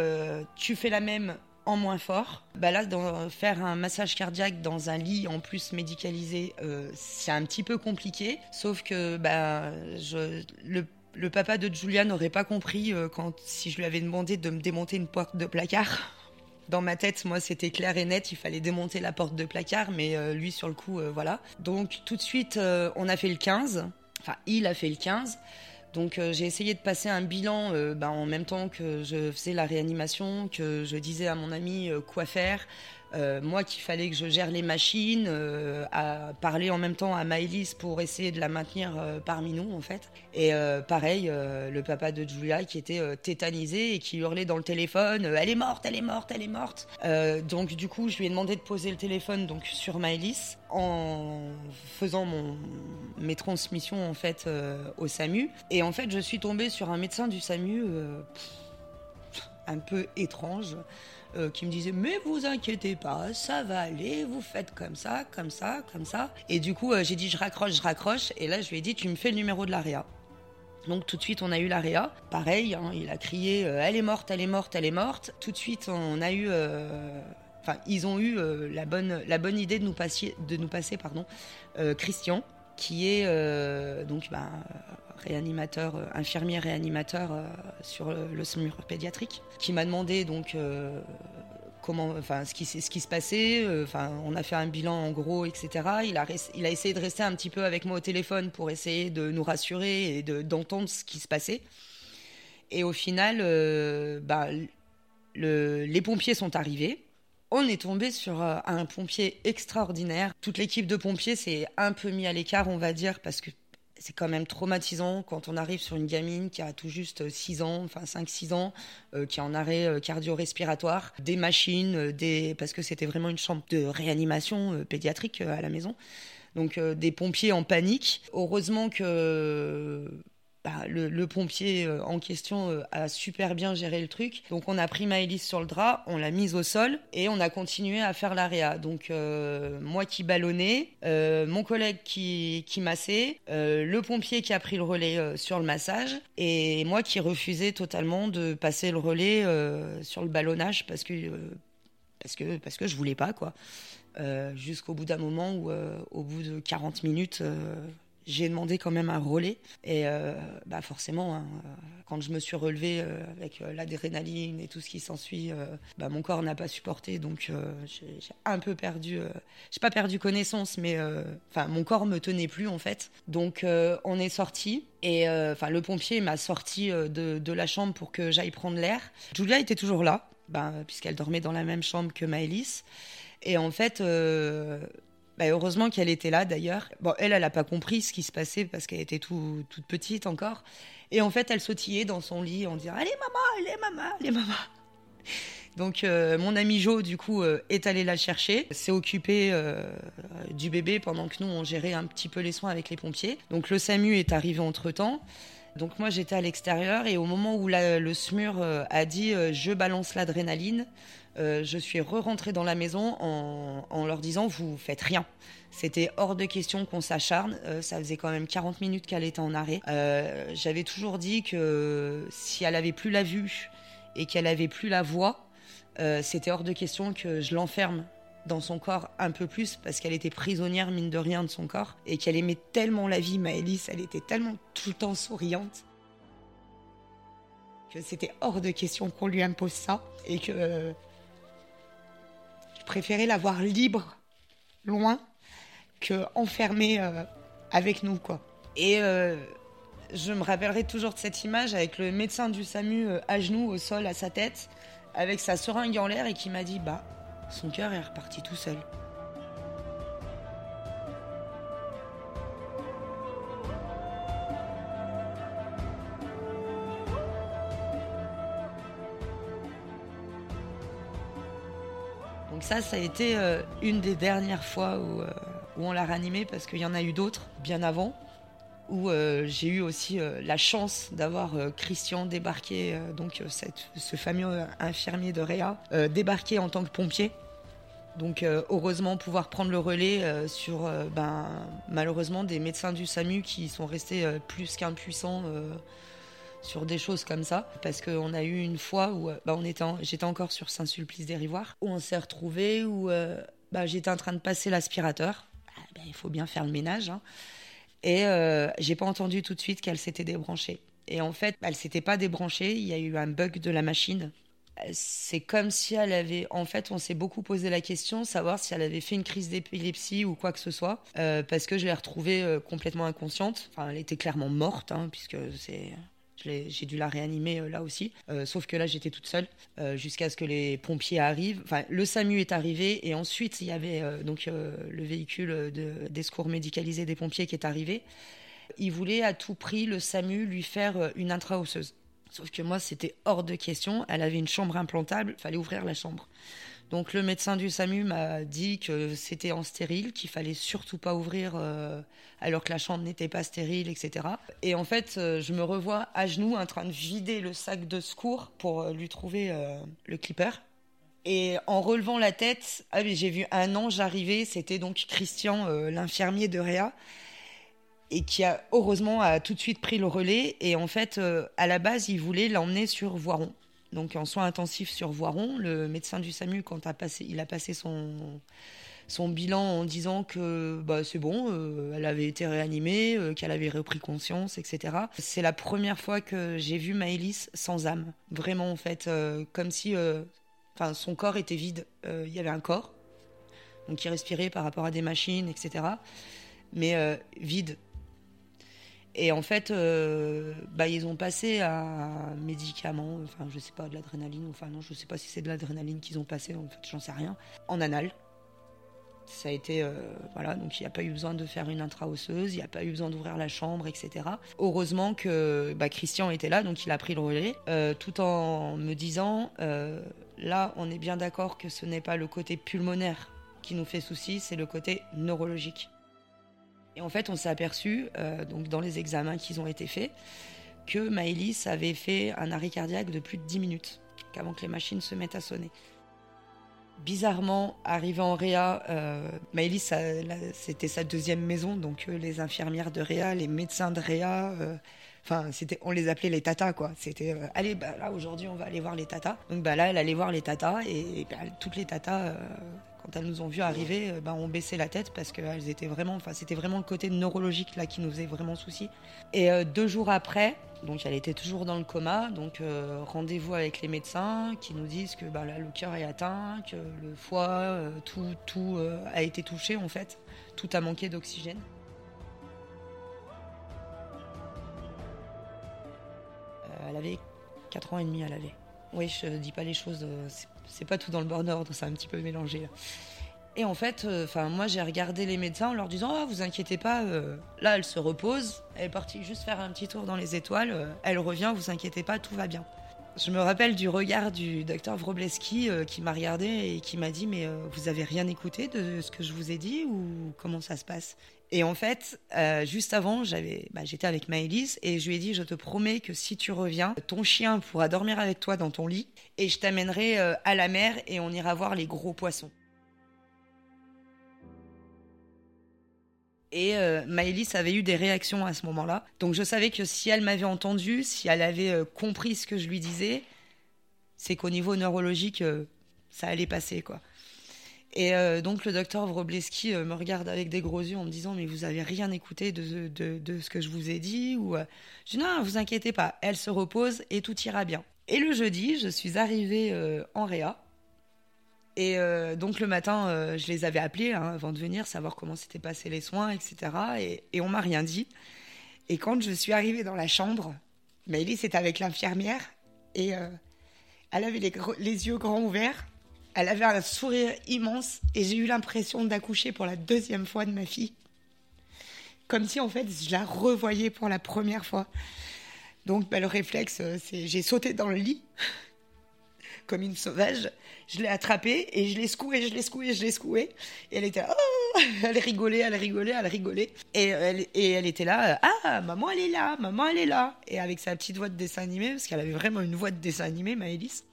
tu fais la même en moins fort. Bah là, faire un massage cardiaque dans un lit en plus médicalisé, euh, c'est un petit peu compliqué. Sauf que bah, je, le, papa de Julia n'aurait pas compris euh, quand, si je lui avais demandé de me démonter une porte de placard. Dans ma tête, moi, c'était clair et net, il fallait démonter la porte de placard, mais euh, lui, sur le coup, voilà. Donc, tout de suite, on a fait le 15. Enfin, il a fait le 15. Donc euh, j'ai essayé de passer un bilan euh, bah, en même temps que je faisais la réanimation, que je disais à mon ami euh, quoi faire, euh, moi qu'il fallait que je gère les machines, euh, à parler en même temps à Maëlys pour essayer de la maintenir euh, parmi nous en fait. Et pareil, le papa de Julia qui était tétanisé et qui hurlait dans le téléphone Elle est morte, elle est morte, elle est morte Donc du coup, je lui ai demandé de poser le téléphone donc, sur Maëlys en faisant mon, mes transmissions en fait au SAMU. Et en fait, je suis tombée sur un médecin du SAMU un peu étrange. Euh, qui me disait mais vous inquiétez pas, ça va aller, vous faites comme ça, comme ça, comme ça. Et du coup, euh, j'ai dit je raccroche, je raccroche. Et là, je lui ai dit tu me fais le numéro de l'AREA. Donc tout de suite, on a eu l'AREA. Pareil, hein, il a crié euh, elle est morte, elle est morte, elle est morte. Tout de suite, on a eu. Enfin, ils ont eu la, bonne, la bonne idée de nous passer, de nous passer pardon, Christian, qui est donc ben, réanimateur, euh, infirmier réanimateur euh, sur le, SMUR pédiatrique, qui m'a demandé donc euh, comment, enfin, ce qui, ce qui se passait. Enfin, on a fait un bilan en gros, etc. Il a, il a essayé de rester un petit peu avec moi au téléphone pour essayer de nous rassurer et d'entendre ce qui se passait. Et au final, bah, les pompiers sont arrivés. On est tombé sur un pompier extraordinaire. Toute l'équipe de pompiers s'est un peu mis à l'écart, on va dire, parce que c'est quand même traumatisant quand on arrive sur une gamine qui a tout juste 6 ans, enfin 5-6 ans, euh, qui est en arrêt euh, cardio-respiratoire, des machines, des... parce que c'était vraiment une chambre de réanimation euh, pédiatrique à la maison. Donc des pompiers en panique. Heureusement que bah, le, pompier euh, en question euh, a super bien géré le truc. Donc on a pris Maëlys sur le drap, on l'a mise au sol et on a continué à faire l'AREA. Donc euh, moi qui ballonnais, mon collègue qui, massait, le pompier qui a pris le relais sur le massage et moi qui refusais totalement de passer le relais sur le ballonnage parce que, parce que, parce que je voulais pas quoi. Jusqu'au bout d'un moment où au bout de 40 minutes j'ai demandé quand même un relais. Et euh, bah forcément, hein, euh, quand je me suis relevée euh, avec l'adrénaline et tout ce qui s'ensuit, bah mon corps n'a pas supporté. Donc j'ai un peu perdu, j'ai pas perdu connaissance, mais enfin mon corps me tenait plus en fait. Donc on est sorti. Et enfin le pompier m'a sorti de, la chambre pour que j'aille prendre l'air. Julia était toujours là, bah, puisqu'elle dormait dans la même chambre que Maëlys. Et en fait, bah, heureusement qu'elle était là d'ailleurs. Bon, elle, elle n'a pas compris ce qui se passait parce qu'elle était tout, toute petite encore. Et en fait, elle sautillait dans son lit en disant Allez, maman, allez, maman, allez, maman. Donc, euh, mon ami Jo, du coup, euh, est allé la chercher, s'est occupé euh, du bébé pendant que nous, on gérait un petit peu les soins avec les pompiers. Donc, le SAMU est arrivé entre temps. Donc, moi, j'étais à l'extérieur et au moment où le SMUR a dit Je balance l'adrénaline, euh, je suis re-rentrée dans la maison en, leur disant vous faites rien. C'était hors de question qu'on s'acharne. Euh, ça faisait quand même 40 minutes qu'elle était en arrêt. Euh, j'avais toujours dit que si elle avait plus la vue et qu'elle avait plus la voix, c'était hors de question que je l'enferme dans son corps un peu plus parce qu'elle était prisonnière mine de rien de son corps et qu'elle aimait tellement la vie, Maëlys, elle était tellement tout le temps souriante que c'était hors de question qu'on lui impose ça et que préférais la voir libre, loin, que enfermée euh, avec nous, quoi. Et euh, Je me rappellerai toujours de cette image avec le médecin du SAMU euh, à genoux au sol à sa tête, avec sa seringue en l'air et qui m'a dit Bah, son cœur est reparti tout seul. Ça, ça a été euh, une des dernières fois où, euh, on l'a ranimé parce qu'il y en a eu d'autres bien avant où euh, j'ai eu aussi la chance d'avoir Christian débarqué, donc ce fameux infirmier de Réa, débarqué en tant que pompier. Donc heureusement pouvoir prendre le relais sur ben, malheureusement des médecins du SAMU qui sont restés plus qu'impuissants sur des choses comme ça. Parce qu'on a eu une fois où euh, bah, on était j'étais encore sur Saint-Sulpice-des-Rivoires, où on s'est retrouvés, où euh, bah, j'étais en train de passer l'aspirateur. Ah, bah, il faut bien faire le ménage. Hein. Et euh, j'ai pas entendu tout de suite qu'elle s'était débranchée. Et en fait, elle s'était pas débranchée. Il y a eu un bug de la machine. C'est comme si elle avait. En fait, on s'est beaucoup posé la question, savoir si elle avait fait une crise d'épilepsie ou quoi que ce soit, parce que je l'ai retrouvée complètement inconsciente. Enfin, elle était clairement morte, hein, puisque c'est j'ai dû la réanimer euh, là aussi. Euh, sauf que là, j'étais toute seule euh, jusqu'à ce que les pompiers arrivent. Enfin, le SAMU est arrivé et ensuite, il y avait donc le véhicule de, des secours médicalisés des pompiers qui est arrivé. Il voulait à tout prix, le SAMU, lui faire une intra-osseuse. Sauf que moi, c'était hors de question. Elle avait une chambre implantable, il fallait ouvrir la chambre. Donc le médecin du SAMU m'a dit que c'était en stérile, qu'il fallait surtout pas ouvrir euh, alors que la chambre n'était pas stérile, etc. Et en fait, euh, je me revois à genoux en train de vider le sac de secours pour euh, lui trouver le clipper. Et en relevant la tête, ah j'ai vu un ange arriver, c'était donc Christian, l'infirmier de Réa, et qui a heureusement a tout de suite pris le relais. Et en fait, à la base, il voulait l'emmener sur Voiron donc en soins intensifs sur Voiron. Le médecin du SAMU, quand a passé, il a passé son, son bilan en disant que bah, c'est bon, euh, elle avait été réanimée, euh, qu'elle avait repris conscience, etc. C'est la première fois que j'ai vu Maëlys sans âme. Vraiment, en fait, euh, comme si son corps était vide. Il y avait un corps, donc qui respirait par rapport à des machines, etc. Mais vide. Et en fait, euh, bah, ils ont passé un médicament, enfin, je sais pas, de l'adrénaline, enfin, non, je sais pas si c'est de l'adrénaline qu'ils ont passé, en fait, j'en sais rien, en anal. Ça a été, euh, voilà, donc il n'y a pas eu besoin de faire une intra-osseuse, il n'y a pas eu besoin d'ouvrir la chambre, etc. Heureusement que bah, Christian était là, donc il a pris le relais, euh, tout en me disant, là, on est bien d'accord que ce n'est pas le côté pulmonaire qui nous fait souci, c'est le côté neurologique. Et en fait, on s'est aperçu, euh, donc dans les examens qui ont été faits, que Maëlys avait fait un arrêt cardiaque de plus de 10 minutes, qu'avant que les machines se mettent à sonner. Bizarrement, arrivé en Réa, euh, Maëlys, c'était sa deuxième maison, donc euh, les infirmières de Réa, les médecins de Réa, euh, enfin, on les appelait les tatas, quoi. C'était, allez, bah, là, aujourd'hui, on va aller voir les tatas. Donc bah, là, elle allait voir les tatas, et, bah, toutes les tatas quand elles nous ont vu arriver, euh, ben, on baissait la tête parce qu'elles étaient vraiment, enfin, c'était vraiment le côté neurologique là qui nous faisait vraiment souci. Et euh, deux jours après, donc elle était toujours dans le coma, donc euh, rendez-vous avec les médecins qui nous disent que ben, là, le cœur est atteint, que le foie, tout, tout a été touché en fait, tout a manqué d'oxygène. elle avait 4 ans et demi, elle avait. Oui, je dis pas les choses, c'est pas tout dans le bon ordre, c'est un petit peu mélangé. Et en fait, euh, moi j'ai regardé les médecins en leur disant ah vous inquiétez pas, euh, là elle se repose, elle est partie juste faire un petit tour dans les étoiles, euh, elle revient, vous inquiétez pas, tout va bien. Je me rappelle du regard du docteur Vrobleski qui m'a regardé et qui m'a dit mais vous avez rien écouté de ce que je vous ai dit ou comment ça se passe? Et en fait, juste avant, j'avais, bah, j'étais avec Maëlys et je lui ai dit je te promets que si tu reviens, ton chien pourra dormir avec toi dans ton lit et je t'amènerai à la mer et on ira voir les gros poissons. Et euh, Maëlys avait eu des réactions à ce moment-là. Donc je savais que si elle m'avait entendu, si elle avait euh, compris ce que je lui disais, c'est qu'au niveau neurologique, euh, ça allait passer, quoi. Et donc le docteur Vrobleski me regarde avec des gros yeux en me disant mais vous avez rien écouté de, de, ce que je vous ai dit ou je dis non vous inquiétez pas elle se repose et tout ira bien. Et le jeudi je suis arrivée en réa et euh, donc le matin, euh, je les avais appelés hein, avant de venir, savoir comment s'étaient passés les soins, etc. Et, et on m'a rien dit. Et quand je suis arrivée dans la chambre, Maëlys était avec l'infirmière et euh, elle avait les, yeux grands ouverts. Elle avait un sourire immense et j'ai eu l'impression d'accoucher pour la deuxième fois de ma fille. Comme si en fait je la revoyais pour la première fois. Donc bah, le réflexe, euh, c'est j'ai sauté dans le lit *laughs* comme une sauvage. Je l'ai attrapée et je l'ai secouée, je l'ai secouée, je l'ai secouée. Et elle était oh *laughs* elle rigolait, elle rigolait, elle rigolait. Et elle, et elle était là, ah, maman elle est là, maman elle est là. Et avec sa petite voix de dessin animé, parce qu'elle avait vraiment une voix de dessin animé, Maëlys.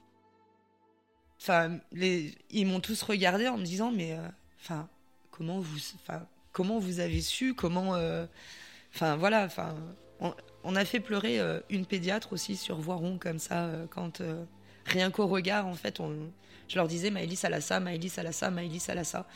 Enfin, les, ils m'ont tous regardé en me disant, mais, euh, enfin, comment vous, enfin, comment vous avez su, comment, euh, enfin, voilà, enfin, on, a fait pleurer euh, une pédiatre aussi sur Voiron comme ça quand rien qu'au regard, en fait, je leur disais Maëlys, elle a ça, Maëlys, elle a ça, Maëlys, elle a ça.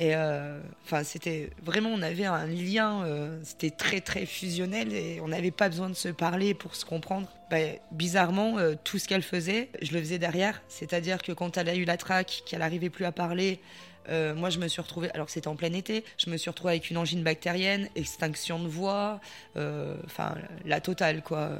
Et euh, enfin, c'était vraiment, on avait un lien, euh, c'était très très fusionnel et on n'avait pas besoin de se parler pour se comprendre. Bah, bizarrement, euh, tout ce qu'elle faisait, je le faisais derrière. C'est-à-dire que quand elle a eu la traque, qu'elle n'arrivait plus à parler, moi je me suis retrouvée, alors que c'était en plein été, je me suis retrouvée avec une angine bactérienne, extinction de voix, enfin la totale quoi.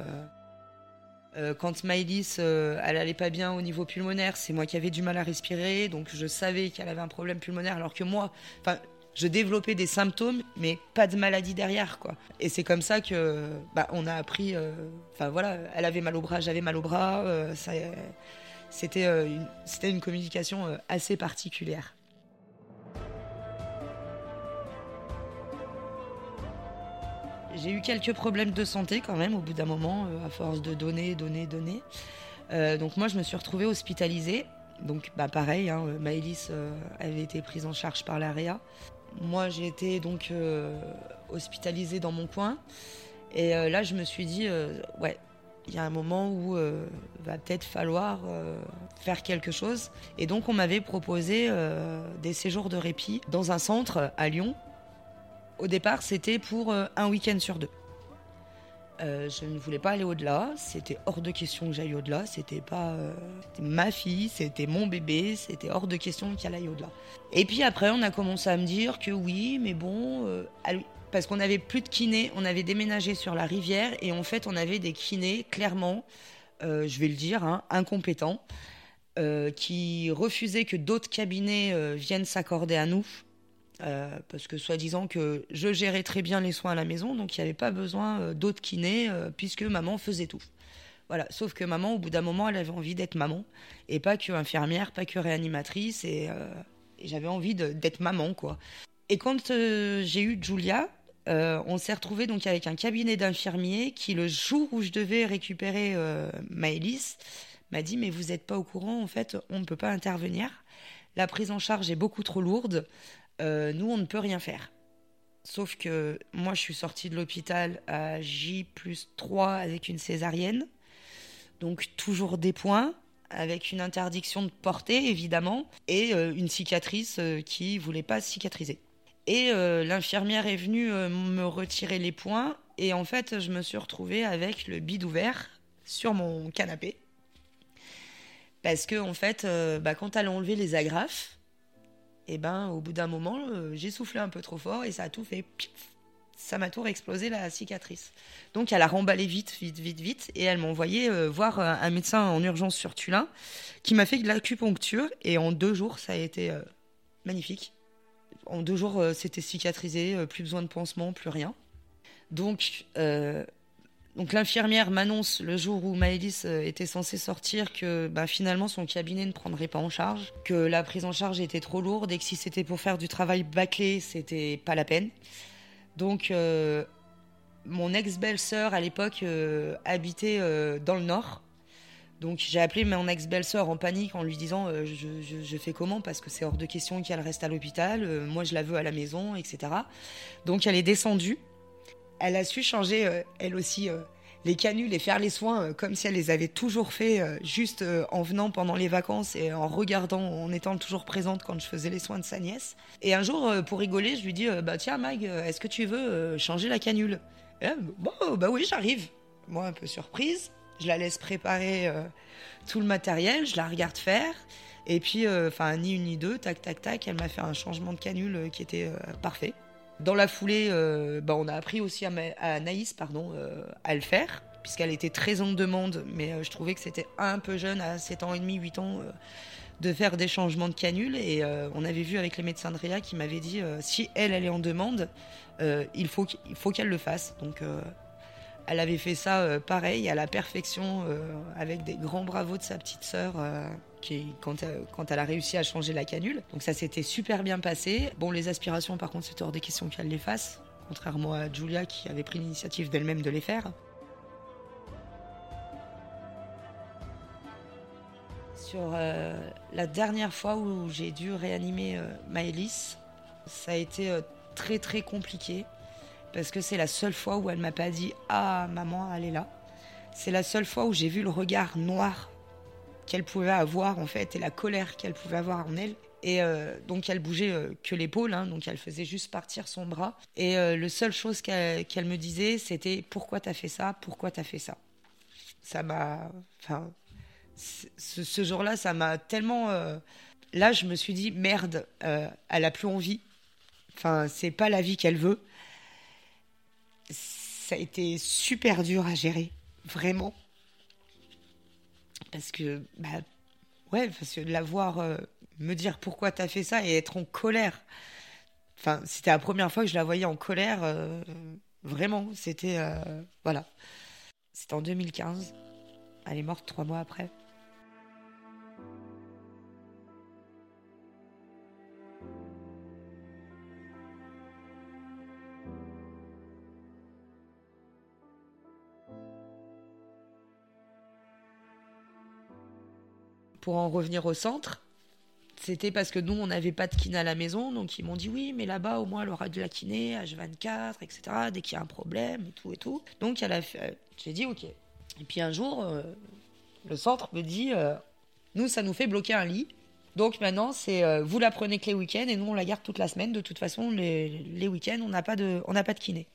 Euh, quand Maëlys, euh, elle allait pas bien au niveau pulmonaire, c'est moi qui avais du mal à respirer, donc je savais qu'elle avait un problème pulmonaire, alors que moi, enfin, je développais des symptômes, mais pas de maladie derrière, quoi. Et c'est comme ça que, bah, on a appris. Euh, enfin voilà, elle avait mal au bras, j'avais mal au bras. c'était une, une communication assez particulière. J'ai eu quelques problèmes de santé quand même au bout d'un moment, euh, à force de donner, donner, donner. Euh, donc moi, je me suis retrouvée hospitalisée. Donc bah, pareil, hein, Maëlys euh, avait été prise en charge par l'AREA. Moi, j'ai été donc hospitalisée dans mon coin. Et là, je me suis dit, ouais, il y a un moment où va peut-être falloir faire quelque chose. Et donc, on m'avait proposé des séjours de répit dans un centre à Lyon au départ, c'était pour euh, un week-end sur deux. Euh, je ne voulais pas aller au-delà. C'était hors de question que j'aille au-delà. C'était pas euh, ma fille, c'était mon bébé. C'était hors de question qu'elle aille au-delà. Et puis après, on a commencé à me dire que oui, mais bon, parce qu'on n'avait plus de kinés, on avait déménagé sur la rivière et en fait, on avait des kinés clairement, je vais le dire, hein, incompétents, qui refusaient que d'autres cabinets viennent s'accorder à nous euh, parce que soi-disant que je gérais très bien les soins à la maison, donc il n'y avait pas besoin euh, d'autres kinés, euh, puisque maman faisait tout. Voilà, sauf que maman, au bout d'un moment, elle avait envie d'être maman, et pas que infirmière, pas que réanimatrice, et, j'avais envie d'être maman, quoi. Et quand j'ai eu Julia, on s'est retrouvé donc avec un cabinet d'infirmiers qui, le jour où je devais récupérer Maëlys, m'a dit mais vous n'êtes pas au courant, en fait, on ne peut pas intervenir. La prise en charge est beaucoup trop lourde. Euh, nous, on ne peut rien faire. Sauf que moi, je suis sortie de l'hôpital à J plus 3 avec une césarienne. Donc, toujours des points, avec une interdiction de porter, évidemment, et euh, une cicatrice euh, qui voulait pas cicatriser. Et l'infirmière est venue me retirer les points, et en fait, je me suis retrouvée avec le bide ouvert sur mon canapé. Parce que, en fait, bah, quand elle a enlevé les agrafes, et ben au bout d'un moment, euh, j'ai soufflé un peu trop fort et ça a tout fait. ça m'a tout explosé la cicatrice. Donc elle a remballé vite, vite, vite, vite, et elle m'a envoyé euh, voir euh, un médecin en urgence sur Tulin, qui m'a fait de l'acupuncture, et en deux jours, ça a été magnifique. En deux jours, c'était cicatrisé, plus besoin de pansement, plus rien. Donc donc l'infirmière m'annonce le jour où Maëlys euh, était censée sortir que bah, finalement son cabinet ne prendrait pas en charge, que la prise en charge était trop lourde et que si c'était pour faire du travail bâclé, c'était pas la peine. Donc euh, mon ex-belle-sœur à l'époque euh, habitait dans le nord. Donc j'ai appelé mon ex-belle-sœur en panique en lui disant je, je, fais comment? Parce que c'est hors de question qu'elle reste à l'hôpital, moi je la veux à la maison, etc. Donc elle est descendue elle a su changer, elle aussi, les canules et faire les soins euh, comme si elle les avait toujours fait euh, juste euh, en venant pendant les vacances et en regardant, en étant toujours présente quand je faisais les soins de sa nièce. Et un jour, pour rigoler, je lui dis bah tiens Mag, est-ce que tu veux changer la canule? Bon bah oui j'arrive. Moi un peu surprise, je la laisse préparer tout le matériel, je la regarde faire. Et puis, enfin, ni une ni deux, tac, tac, tac, elle m'a fait un changement de canule qui était parfait. Dans la foulée, bah, on a appris aussi à, à Naïs pardon, à le faire, puisqu'elle était très en demande, mais je trouvais que c'était un peu jeune, à 7 ans et demi, 8 ans, de faire des changements de canule. Et on avait vu avec les médecins de Réa qui m'avaient dit, si elle, elle est en demande, il faut qu'elle le fasse. Donc elle avait fait ça euh, pareil, à la perfection, euh, avec des grands bravos de sa petite sœur. Euh, qui, quand, elle a réussi à changer la canule. Donc ça s'était super bien passé. Bon, les aspirations, par contre, c'était hors des questions qu'elle les fasse, contrairement à Julia qui avait pris l'initiative d'elle-même de les faire. Sur la dernière fois où j'ai dû réanimer Maëlys, ça a été très très compliqué parce que c'est la seule fois où elle m'a pas dit Ah, maman, elle est là. C'est la seule fois où j'ai vu le regard noir qu'elle pouvait avoir en fait et la colère qu'elle pouvait avoir en elle. Et euh, donc elle bougeait euh, que l'épaule, hein, donc elle faisait juste partir son bras. Et euh, le seule chose qu'elle me disait, c'était pourquoi t'as fait ça, pourquoi t'as fait ça? Ça m'a, enfin, ce, ce jour-là, ça m'a tellement. Là, je me suis dit merde, elle a plus envie. Enfin, c'est pas la vie qu'elle veut ça a été super dur à gérer, vraiment. Parce que, bah, ouais, parce que de la voir euh, me dire pourquoi t'as fait ça et être en colère. Enfin, c'était la première fois que je la voyais en colère, euh, vraiment. C'était, euh, voilà. C'était en 2015. Elle est morte trois mois après. Pour en revenir au centre, c'était parce que nous, on n'avait pas de kiné à la maison. Donc, ils m'ont dit oui, mais là-bas, au moins, elle aura de la kiné, H24, etc., dès qu'il y a un problème et tout et tout. Donc, j'ai dit ok. Et puis, un jour, euh, le centre me dit euh, nous, ça nous fait bloquer un lit. Donc, maintenant, c'est euh, vous la prenez que les week-ends et nous, on la garde toute la semaine. De toute façon, les, week-ends, on n'a pas, de, pas de kiné.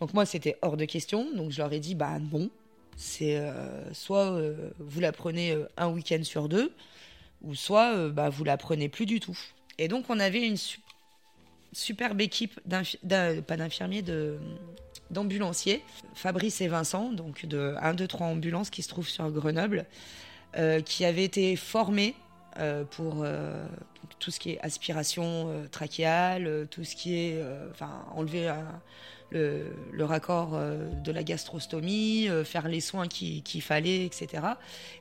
Donc, moi, c'était hors de question. Donc, je leur ai dit bah non. C'est euh, soit euh, vous la prenez euh, un week-end sur deux, ou soit bah, vous la prenez plus du tout. Et donc on avait une superbe équipe, pas d'infirmiers, d'ambulanciers, Fabrice et Vincent, donc de 1, 2, 3 ambulances qui se trouvent sur Grenoble, qui avaient été formés pour tout ce qui est aspiration trachéale, tout ce qui est enlever le, raccord euh, de la gastrostomie, euh, faire les soins qu'il fallait, etc.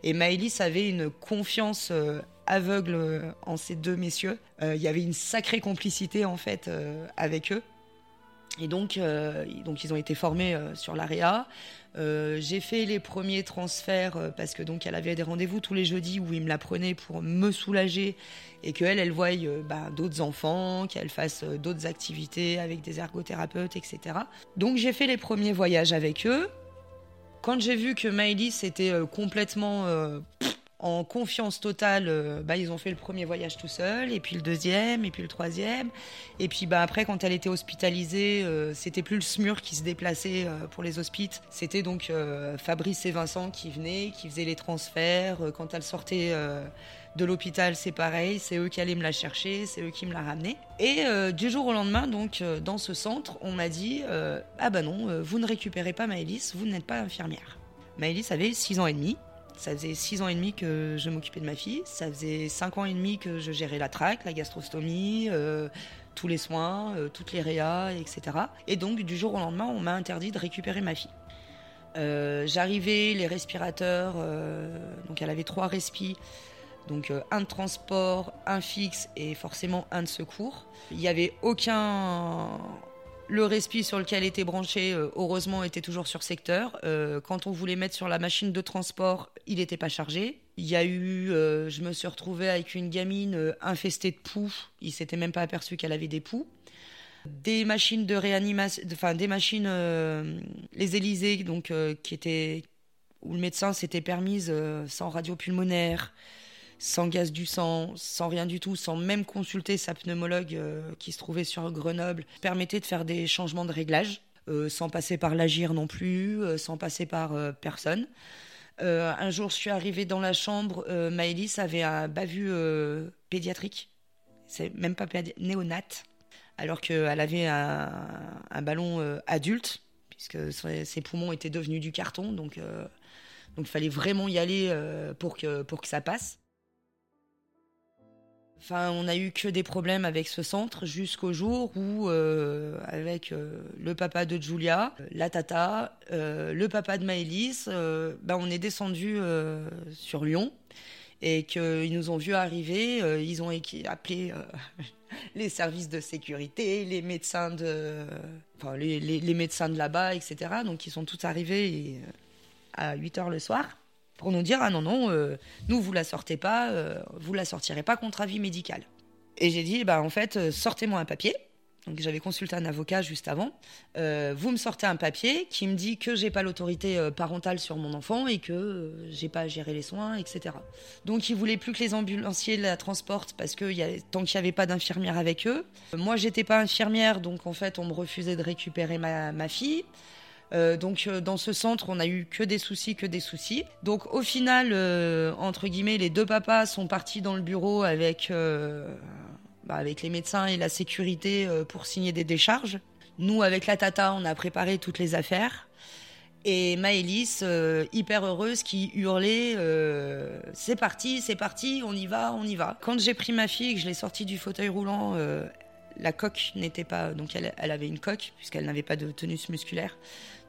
Et Maëlys avait une confiance euh, aveugle en ces deux messieurs. Il y avait une sacrée complicité en fait avec eux. Et donc, donc ils ont été formés sur l'AREA. Euh, j'ai fait les premiers transferts euh, parce que donc elle avait des rendez-vous tous les jeudis où il me la prenait pour me soulager et qu'elle, elle voie euh, bah, d'autres enfants, qu'elle fasse d'autres activités avec des ergothérapeutes, etc. Donc j'ai fait les premiers voyages avec eux. Quand j'ai vu que Maëlys était complètement en confiance totale, euh, bah, ils ont fait le premier voyage tout seul, et puis le deuxième, et puis le troisième. Et puis bah, après, quand elle était hospitalisée, euh, c'était plus le SMUR qui se déplaçait euh, pour les hospices. C'était donc Fabrice et Vincent qui venaient, qui faisaient les transferts. quand elle sortait de l'hôpital, c'est pareil, c'est eux qui allaient me la chercher, c'est eux qui me la ramenaient. Et du jour au lendemain, donc dans ce centre, on m'a dit Ah bah non, vous ne récupérez pas Maëlys, vous n'êtes pas infirmière. Maëlys avait 6 ans et demi. Ça faisait six ans et demi que je m'occupais de ma fille. Ça faisait cinq ans et demi que je gérais la traque, la gastrostomie, euh, tous les soins, euh, toutes les réas, etc. Et donc, du jour au lendemain, on m'a interdit de récupérer ma fille. Euh, j'arrivais, les respirateurs, donc elle avait trois respis, donc un de transport, un fixe et forcément un de secours. Il n'y avait aucun le respi sur lequel était branché, euh, heureusement, était toujours sur secteur. Euh, quand on voulait mettre sur la machine de transport, il n'était pas chargé. Il y a eu, euh, je me suis retrouvée avec une gamine infestée de poux. Il s'était même pas aperçu qu'elle avait des poux. Des machines de réanimation, enfin des machines, les Élysées, donc qui étaient où le médecin s'était permise sans radio pulmonaire, sans gaz du sang, sans rien du tout, sans même consulter sa pneumologue euh, qui se trouvait sur Grenoble, permettait de faire des changements de réglage, euh, sans passer par l'agir non plus, euh, sans passer par personne. un jour, je suis arrivée dans la chambre, Maëlys avait un bavus pédiatrique, c'est même pas néonate, alors qu'elle avait un, ballon adulte, puisque ses poumons étaient devenus du carton, donc donc il fallait vraiment y aller pour, que, pour que ça passe. Enfin, on a eu que des problèmes avec ce centre jusqu'au jour où, euh, avec euh, le papa de Julia, la tata, euh, le papa de Maëlys, ben on est descendu sur Lyon et qu'ils nous ont vu arriver. ils ont appelé *laughs* les services de sécurité, les médecins de, les, les, médecins de là-bas, etc. Donc ils sont tous arrivés à 8 heures le soir pour nous dire ah non non euh, nous vous la sortez pas euh, vous la sortirez pas contre avis médical. Et j'ai dit bah en fait euh, sortez-moi un papier. Donc j'avais consulté un avocat juste avant. Vous me sortez un papier qui me dit que j'ai pas l'autorité parentale sur mon enfant et que j'ai pas à gérer les soins etc donc ils voulaient plus que les ambulanciers la transportent parce que y a, tant qu'il n'y avait pas d'infirmière avec eux. Moi j'étais pas infirmière donc en fait on me refusait de récupérer ma, ma fille euh, donc euh, dans ce centre, on a eu que des soucis, que des soucis. Donc au final, euh, entre guillemets, les deux papas sont partis dans le bureau avec, bah, avec les médecins et la sécurité pour signer des décharges. Nous, avec la tata, on a préparé toutes les affaires. Et Maëlys, hyper heureuse, qui hurlait C'est parti, c'est parti, on y va, on y va. Quand j'ai pris ma fille et que je l'ai sortie du fauteuil roulant, la coque n'était pas. Donc elle, elle, avait une coque, puisqu'elle n'avait pas de tonus musculaire.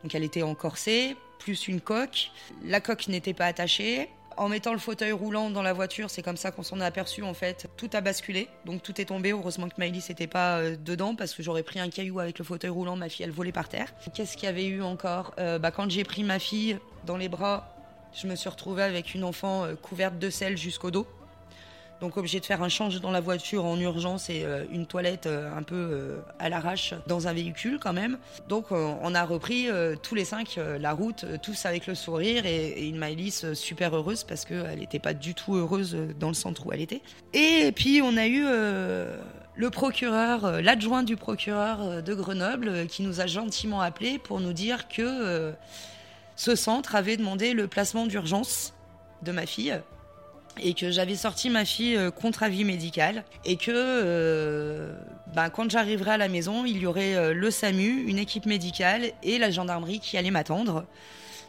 Donc elle était en corset, plus une coque. La coque n'était pas attachée. En mettant le fauteuil roulant dans la voiture, c'est comme ça qu'on s'en est aperçu en fait. Tout a basculé, donc tout est tombé. Heureusement que Maëlys n'était pas euh, dedans parce que j'aurais pris un caillou avec le fauteuil roulant, ma fille elle volait par terre. Qu'est-ce qu'il y avait eu encore? Euh, bah, Quand j'ai pris ma fille dans les bras, je me suis retrouvée avec une enfant euh, couverte de sel jusqu'au dos. Donc obligé de faire un change dans la voiture en urgence et euh, une toilette euh, un peu euh, à l'arrache dans un véhicule quand même. Donc on a repris tous les cinq la route, tous avec le sourire et, une Maëlys super heureuse parce qu'elle n'était pas du tout heureuse dans le centre où elle était. Et puis on a eu le procureur, l'adjoint du procureur de Grenoble qui nous a gentiment appelé pour nous dire que ce centre avait demandé le placement d'urgence de ma fille et que j'avais sorti ma fille euh, contre avis médical et que euh, bah, quand j'arriverai à la maison, il y aurait euh, le SAMU, une équipe médicale et la gendarmerie qui allait m'attendre.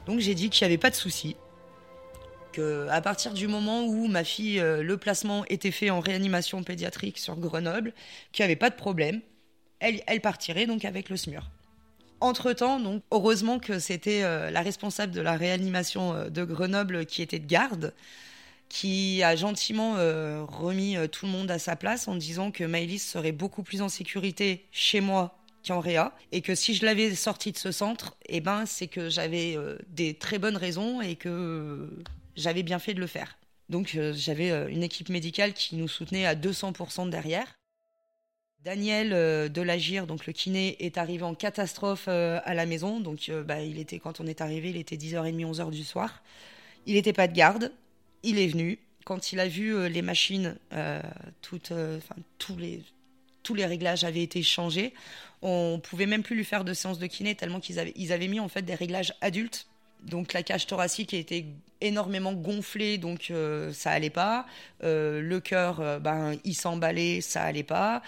Donc j'ai dit qu'il n'y avait pas de souci. Que à partir du moment où ma fille, le placement était fait en réanimation pédiatrique sur Grenoble, qu'il n'y avait pas de problème, elle, elle partirait donc avec le SMUR. Entre-temps, donc, heureusement que c'était la responsable de la réanimation de Grenoble qui était de garde, qui a gentiment euh, remis euh, tout le monde à sa place en disant que Maëlys serait beaucoup plus en sécurité chez moi qu'en Réa et que si je l'avais sortie de ce centre, eh ben, c'est que j'avais euh, des très bonnes raisons et que j'avais bien fait de le faire. Donc j'avais une équipe médicale qui nous soutenait à 200% derrière. Daniel de l'Agir, donc le kiné, est arrivé en catastrophe à la maison. Donc bah, il était, quand on est arrivé, il était 10h30, 11h du soir. Il n'était pas de garde il est venu. Quand il a vu euh, les machines, euh, toutes, euh, tous, les, tous les réglages avaient été changés, on pouvait même plus lui faire de séance de kiné tellement qu'ils avaient, mis en fait des réglages adultes. Donc la cage thoracique était énormément gonflée, donc ça allait pas. le cœur, ben, il s'emballait, ça allait pas.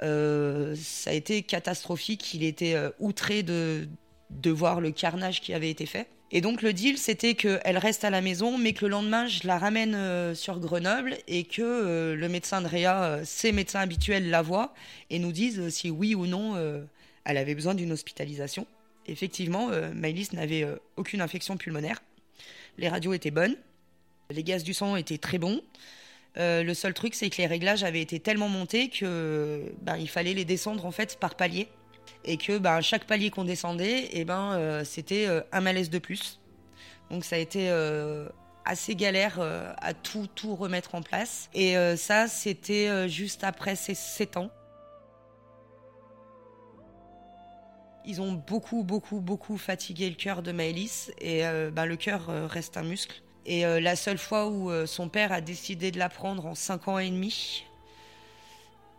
ça a été catastrophique. Il était outré de, de voir le carnage qui avait été fait. Et donc le deal, c'était qu'elle reste à la maison, mais que le lendemain, je la ramène euh, sur Grenoble et que euh, le médecin de Réa, euh, ses médecins habituels, la voient et nous disent si oui ou non elle avait besoin d'une hospitalisation. Effectivement, Maëlys n'avait aucune infection pulmonaire. Les radios étaient bonnes, les gaz du sang étaient très bons. le seul truc, c'est que les réglages avaient été tellement montés que ben, il fallait les descendre en fait par palier et que ben, chaque palier qu'on descendait, et eh ben, euh, c'était euh, un malaise de plus. Donc ça a été euh, assez galère à tout, tout remettre en place. Et ça, c'était juste après ces 7 ans. Ils ont beaucoup, beaucoup, beaucoup fatigué le cœur de Maëlys et ben, le cœur reste un muscle. Et la seule fois où son père a décidé de la prendre en 5 ans et demi,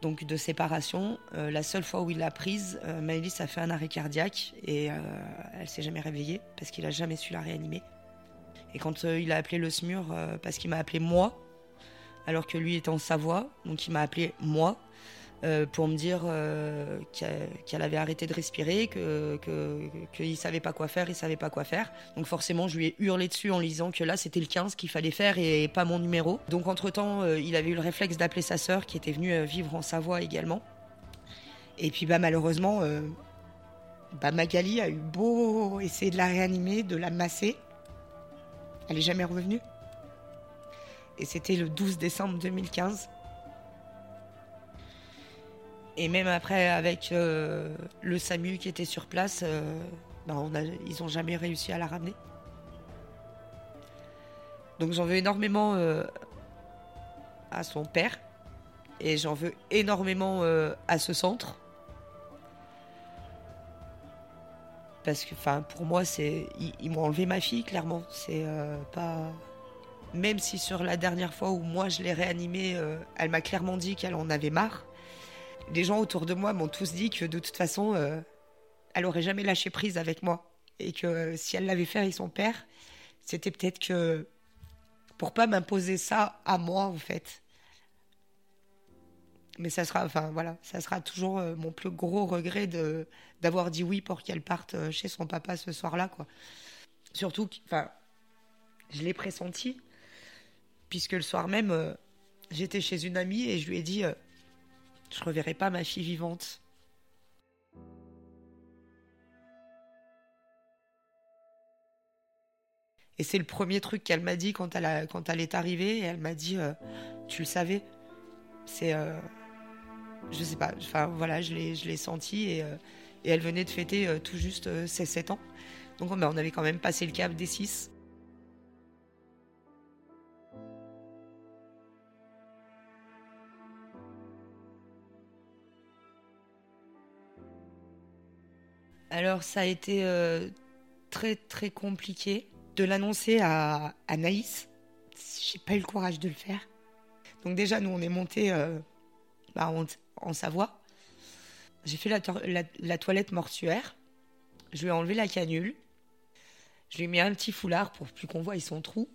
donc de séparation. Euh, la seule fois où il l'a prise, euh, a fait un arrêt cardiaque et euh, elle s'est jamais réveillée parce qu'il a jamais su la réanimer. Et quand il a appelé le SMUR, parce qu'il m'a appelé moi, alors que lui était en Savoie, donc il m'a appelé moi, euh, pour me dire euh, qu'elle avait arrêté de respirer, qu'il que, ne savait pas quoi faire, il savait pas quoi faire. Donc forcément, je lui ai hurlé dessus en lui disant que là, c'était le 15 qu'il fallait faire et pas mon numéro. Donc entre-temps, euh, il avait eu le réflexe d'appeler sa sœur qui était venue vivre en Savoie également. Et puis bah, malheureusement, bah, Magali a eu beau essayer de la réanimer, de la masser. Elle n'est jamais revenue. Et c'était le 12 décembre 2015. Et même après, avec euh, le SAMU qui était sur place, euh, ben, ils n'ont jamais réussi à la ramener. Donc j'en veux énormément euh, à son père. Et j'en veux énormément à ce centre. Parce que, pour moi, c'est, ils, m'ont enlevé ma fille, clairement. C'est pas. Même si sur la dernière fois où moi je l'ai réanimée, elle m'a clairement dit qu'elle en avait marre les gens autour de moi m'ont tous dit que de toute façon, euh, elle aurait jamais lâché prise avec moi. Et que si elle l'avait fait avec son père, c'était peut-être que pour pas m'imposer ça à moi, en fait. Mais ça sera, enfin voilà, ça sera toujours euh, mon plus gros regret de d'avoir dit oui pour qu'elle parte euh, chez son papa ce soir-là, quoi. Surtout, enfin, je l'ai pressenti, puisque le soir même, j'étais chez une amie et je lui ai dit je reverrai pas ma fille vivante. Et c'est le premier truc qu'elle m'a dit quand elle, est arrivée. Et elle m'a dit euh, Tu le savais C'est. Euh, je sais pas. Enfin, voilà, je l'ai senti. Et, euh, et, elle venait de fêter tout juste ses 7 ans. Donc, on avait quand même passé le cap des 6. Alors ça a été euh, très très compliqué de l'annoncer à, Naïs. J'ai pas eu le courage de le faire. Donc déjà nous on est monté euh, bah, en, Savoie. J'ai fait la, toilette mortuaire. Je lui ai enlevé la canule. Je lui ai mis un petit foulard pour plus qu'on voie son trou.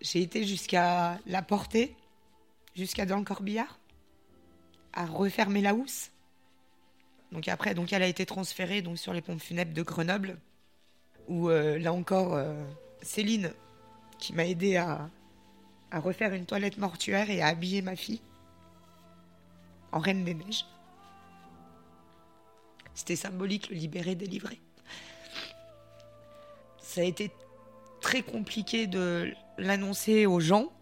J'ai été jusqu'à la porter, jusqu'à dans le corbillard, à refermer la housse. Donc après, donc elle a été transférée donc sur les pompes funèbres de Grenoble, où euh, là encore, euh, Céline, qui m'a aidé à, refaire une toilette mortuaire et à habiller ma fille en Reine des Neiges. C'était symbolique, le libérer, délivrer. Ça a été très compliqué de l'annoncer aux gens.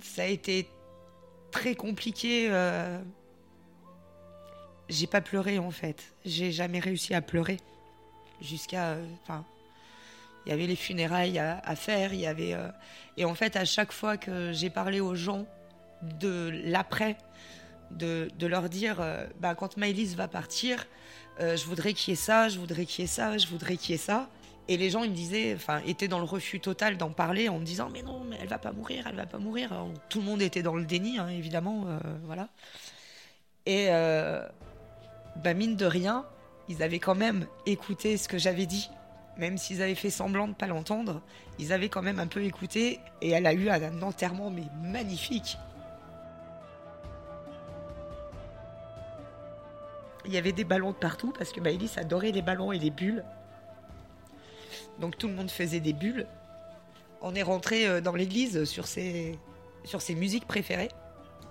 Ça a été très compliqué euh, j'ai pas pleuré en fait. J'ai jamais réussi à pleurer. Jusqu'à. Euh, enfin. il y avait les funérailles à, faire, il y avait. Euh, et en fait, à chaque fois que j'ai parlé aux gens de l'après, de, de, leur dire euh, bah, quand Maëlys va partir, je voudrais qu'il y ait ça, je voudrais qu'il y ait ça, je voudrais qu'il y ait ça. Et les gens, ils me disaient, enfin, étaient dans le refus total d'en parler en me disant, mais non, mais elle va pas mourir, elle va pas mourir. tout le monde était dans le déni, hein, évidemment, voilà. Et, bah mine de rien, ils avaient quand même écouté ce que j'avais dit. Même s'ils avaient fait semblant de pas l'entendre, ils avaient quand même un peu écouté et elle a eu un enterrement mais magnifique. Il y avait des ballons de partout parce que Maëlys adorait les ballons et les bulles. Donc tout le monde faisait des bulles. On est rentré euh, dans l'église sur ses, sur ses musiques préférées.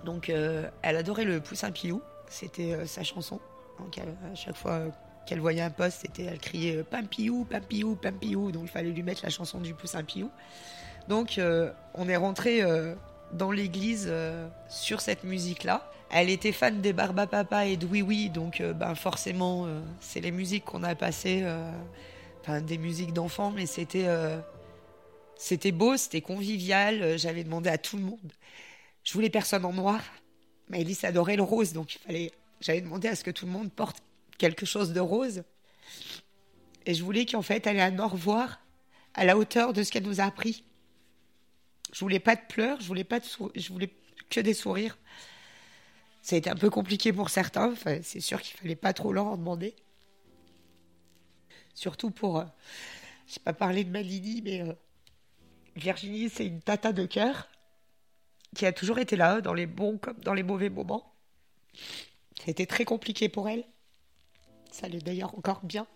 Donc euh, elle adorait le Poussin Pilou, c'était euh, sa chanson. Donc à chaque fois qu'elle voyait un poste, c'était elle criait euh, Pampiou, Pampiou, Pampiou. Donc il fallait lui mettre la chanson du poussin Piou. Donc euh, on est rentré euh, dans l'église sur cette musique-là. Elle était fan des Barbapapa et de Oui Oui, donc ben forcément c'est les musiques qu'on a passées, des musiques d'enfants, mais c'était c'était beau, c'était convivial. J'avais demandé à tout le monde. Je voulais personne en noir. Mais Elise adorait le rose, donc il fallait j'avais demandé à ce que tout le monde porte quelque chose de rose. Et je voulais qu'en fait, elle ait un au revoir à la hauteur de ce qu'elle nous a appris. Je voulais pas de pleurs, je voulais pas de je voulais que des sourires. Ça a été un peu compliqué pour certains. Enfin, c'est sûr qu'il fallait pas trop leur en demander. Surtout pour, euh, j'ai pas parlé de Malini, mais euh, Virginie, c'est une tata de cœur qui a toujours été là dans les bons comme dans les mauvais moments C'était très compliqué pour elle. Ça allait d'ailleurs encore bien.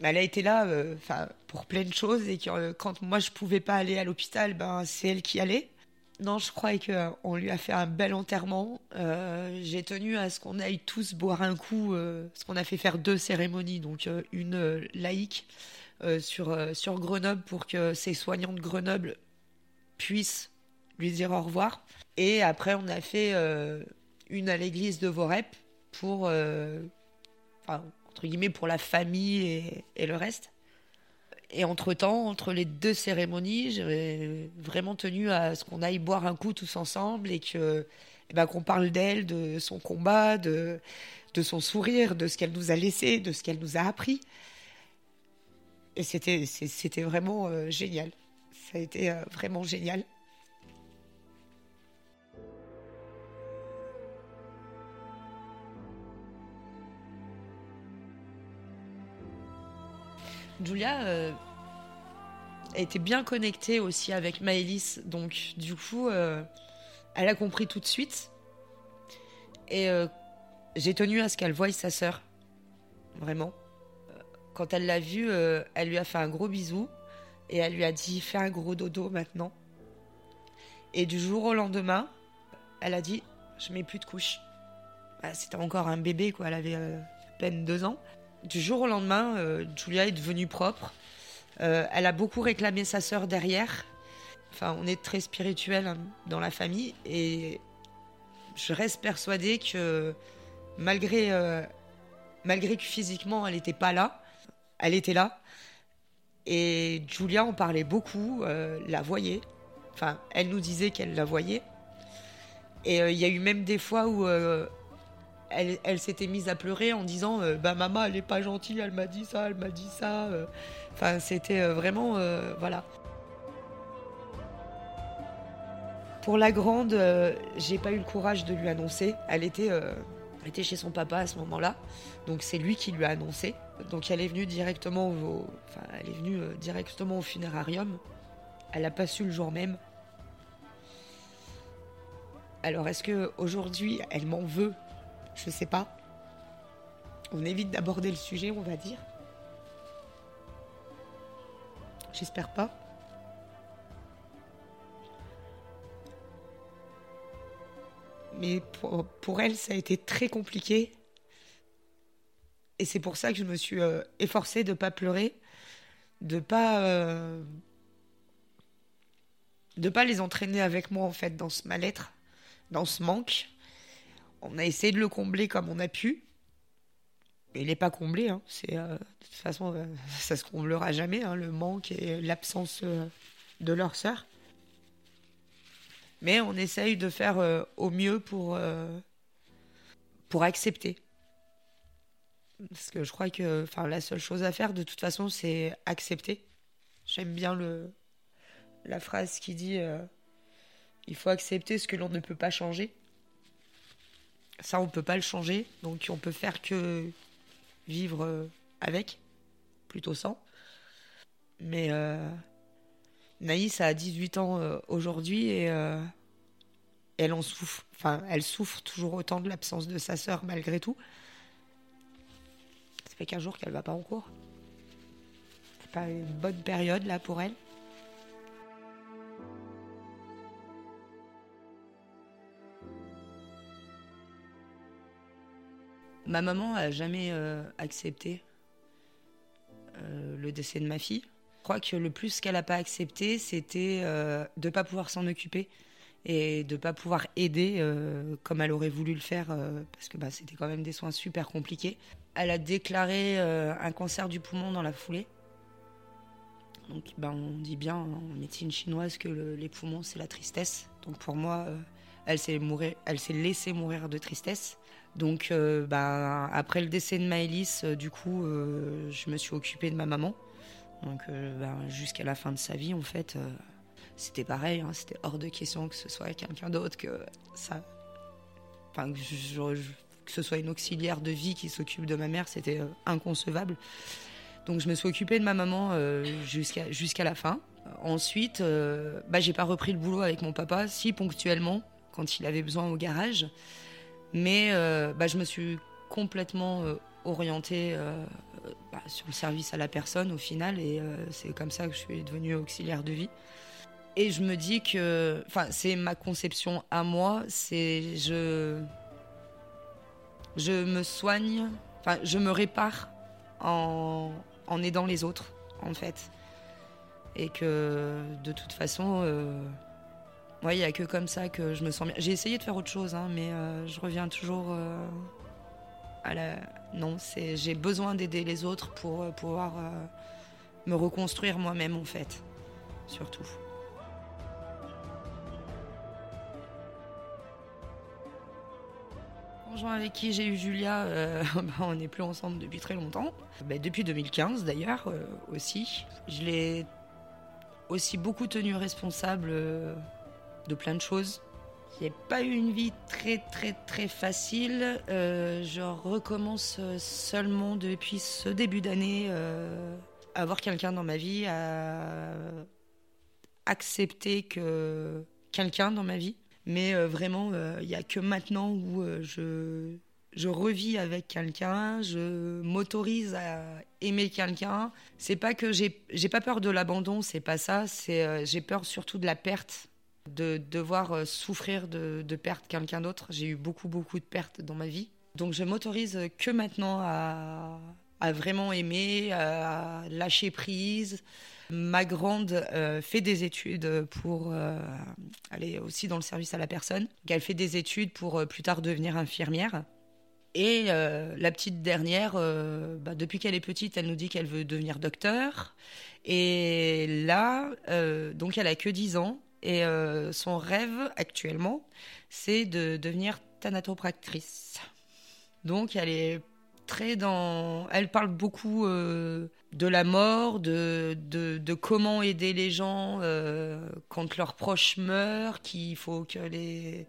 Elle a été là enfin pour plein de choses et que, quand moi je pouvais pas aller à l'hôpital, ben, c'est elle qui allait. Non, je crois qu'on lui a fait un bel enterrement. Euh, j'ai tenu à ce qu'on aille tous boire un coup, euh, parce qu'on a fait faire deux cérémonies, donc euh, une laïque sur, sur Grenoble pour que ses soignants de Grenoble puissent lui dire au revoir. Et après, on a fait une à l'église de Vorep pour, enfin, entre guillemets, pour la famille et, et le reste. Et entre-temps, entre les deux cérémonies, j'ai vraiment tenu à ce qu'on aille boire un coup tous ensemble et que eh ben, qu'on parle d'elle, de son combat, de, de son sourire, de ce qu'elle nous a laissé, de ce qu'elle nous a appris. Et c'était, c'était vraiment euh, génial. Ça a été euh, vraiment génial. Julia euh, été bien connectée aussi avec Maëlys, donc du coup, euh, elle a compris tout de suite. Et euh, j'ai tenu à ce qu'elle voie sa sœur, vraiment. Quand elle l'a vue, elle lui a fait un gros bisou et elle lui a dit fais un gros dodo maintenant. Et du jour au lendemain, elle a dit je mets plus de couches. Bah, c'était encore un bébé, quoi. Elle avait à peine deux ans du jour au lendemain, euh, Julia est devenue propre. Euh, elle a beaucoup réclamé sa sœur derrière. Enfin, on est très spirituel hein, dans la famille et je reste persuadée que malgré, euh, malgré que physiquement elle n'était pas là, elle était là. Et Julia en parlait beaucoup, la voyait. Enfin, elle nous disait qu'elle la voyait. Et il y a eu même des fois où elle, s'était mise à pleurer en disant euh, bah maman elle est pas gentille elle m'a dit ça elle m'a dit ça euh. enfin c'était euh, vraiment voilà. Pour la grande j'ai pas eu le courage de lui annoncer. Elle était chez son papa à ce moment-là. Donc c'est lui qui lui a annoncé. Donc elle est venue directement au enfin, au funérarium. Elle a pas su le jour même. Alors est-ce que aujourd'hui elle m'en veut? Je sais pas. On évite d'aborder le sujet, on va dire. J'espère pas. Mais pour, elle, ça a été très compliqué. Et c'est pour ça que je me suis euh, efforcée de ne pas pleurer, de pas euh, pas les entraîner avec moi en fait dans ce mal-être, dans ce manque. On a essayé de le combler comme on a pu. Mais il n'est pas comblé. Hein. C'est, euh, de toute façon, euh, *laughs* ça se comblera jamais, hein, le manque et l'absence euh, de leur sœur. Mais on essaye de faire au mieux pour, pour accepter. Parce que je crois que la seule chose à faire, de toute façon, c'est accepter. J'aime bien le, la phrase qui dit il faut accepter ce que l'on ne peut pas changer. Ça, on peut pas le changer. Donc, on peut faire que vivre euh, avec, plutôt sans. Mais euh, Naïs a 18 ans euh, aujourd'hui et elle en souffre. Enfin, elle souffre toujours autant de l'absence de sa sœur malgré tout. Ça fait qu'un jour qu'elle va pas en cours. C'est pas une bonne période là pour elle. Ma maman a jamais euh, accepté euh, le décès de ma fille. Je crois que le plus qu'elle n'a pas accepté, c'était euh, de ne pas pouvoir s'en occuper et de ne pas pouvoir aider comme elle aurait voulu le faire, parce que bah, c'était quand même des soins super compliqués. Elle a déclaré un cancer du poumon dans la foulée. Donc bah, on dit bien en médecine chinoise que les poumons, c'est la tristesse. Donc pour moi, elle s'est laissée mourir de tristesse. Donc, euh, bah, après le décès de Maëlys, euh, du coup, euh, je me suis occupée de ma maman. Donc, bah, jusqu'à la fin de sa vie, en fait, c'était pareil. Hein, c'était hors de question que ce soit quelqu'un d'autre, que ça. Enfin, que, ce soit une auxiliaire de vie qui s'occupe de ma mère, c'était inconcevable. Donc, je me suis occupée de ma maman jusqu'à jusqu'à la fin. Ensuite, bah, j'ai pas repris le boulot avec mon papa, si ponctuellement, quand il avait besoin au garage. Mais bah, je me suis complètement orientée bah, sur le service à la personne au final, et c'est comme ça que je suis devenue auxiliaire de vie. Et je me dis que, enfin, c'est ma conception à moi, c'est je, je me soigne, enfin, je me répare en, en aidant les autres, en fait. Et que de toute façon, euh, il n'y a que comme ça que je me sens bien. J'ai essayé de faire autre chose, hein, mais euh, je reviens toujours euh, à la. Non, c'est j'ai besoin d'aider les autres pour euh, pouvoir me reconstruire moi-même, en fait, surtout. avec qui j'ai eu Julia, *laughs* bah, on n'est plus ensemble depuis très longtemps. Bah, depuis 2015 d'ailleurs aussi. Je l'ai aussi beaucoup tenu responsable de plein de choses. J'ai pas eu une vie très très très facile. je recommence seulement depuis ce début d'année à avoir quelqu'un dans ma vie, à accepter que quelqu'un dans ma vie mais euh, vraiment, euh, il n'y a que maintenant où euh, je, je revis avec quelqu'un, je m'autorise à aimer quelqu'un. C'est pas que j'ai, j'ai pas peur de l'abandon, c'est pas ça. C'est j'ai peur surtout de la perte, de devoir souffrir de, de perdre quelqu'un d'autre. J'ai eu beaucoup beaucoup de pertes dans ma vie, donc je m'autorise que maintenant à, vraiment aimer, à lâcher prise. Ma grande euh, fait des études pour euh, aller aussi dans le service à la personne. Elle fait des études pour euh, plus tard devenir infirmière. Et la petite dernière, bah, depuis qu'elle est petite, elle nous dit qu'elle veut devenir docteur. Et là, donc elle a que 10 ans. Et son rêve actuellement, c'est de devenir thanatopractrice. Donc elle est très dans. Elle parle beaucoup euh, de la mort, de, de, comment aider les gens euh, quand leurs proches meurent, qu'il faut que les,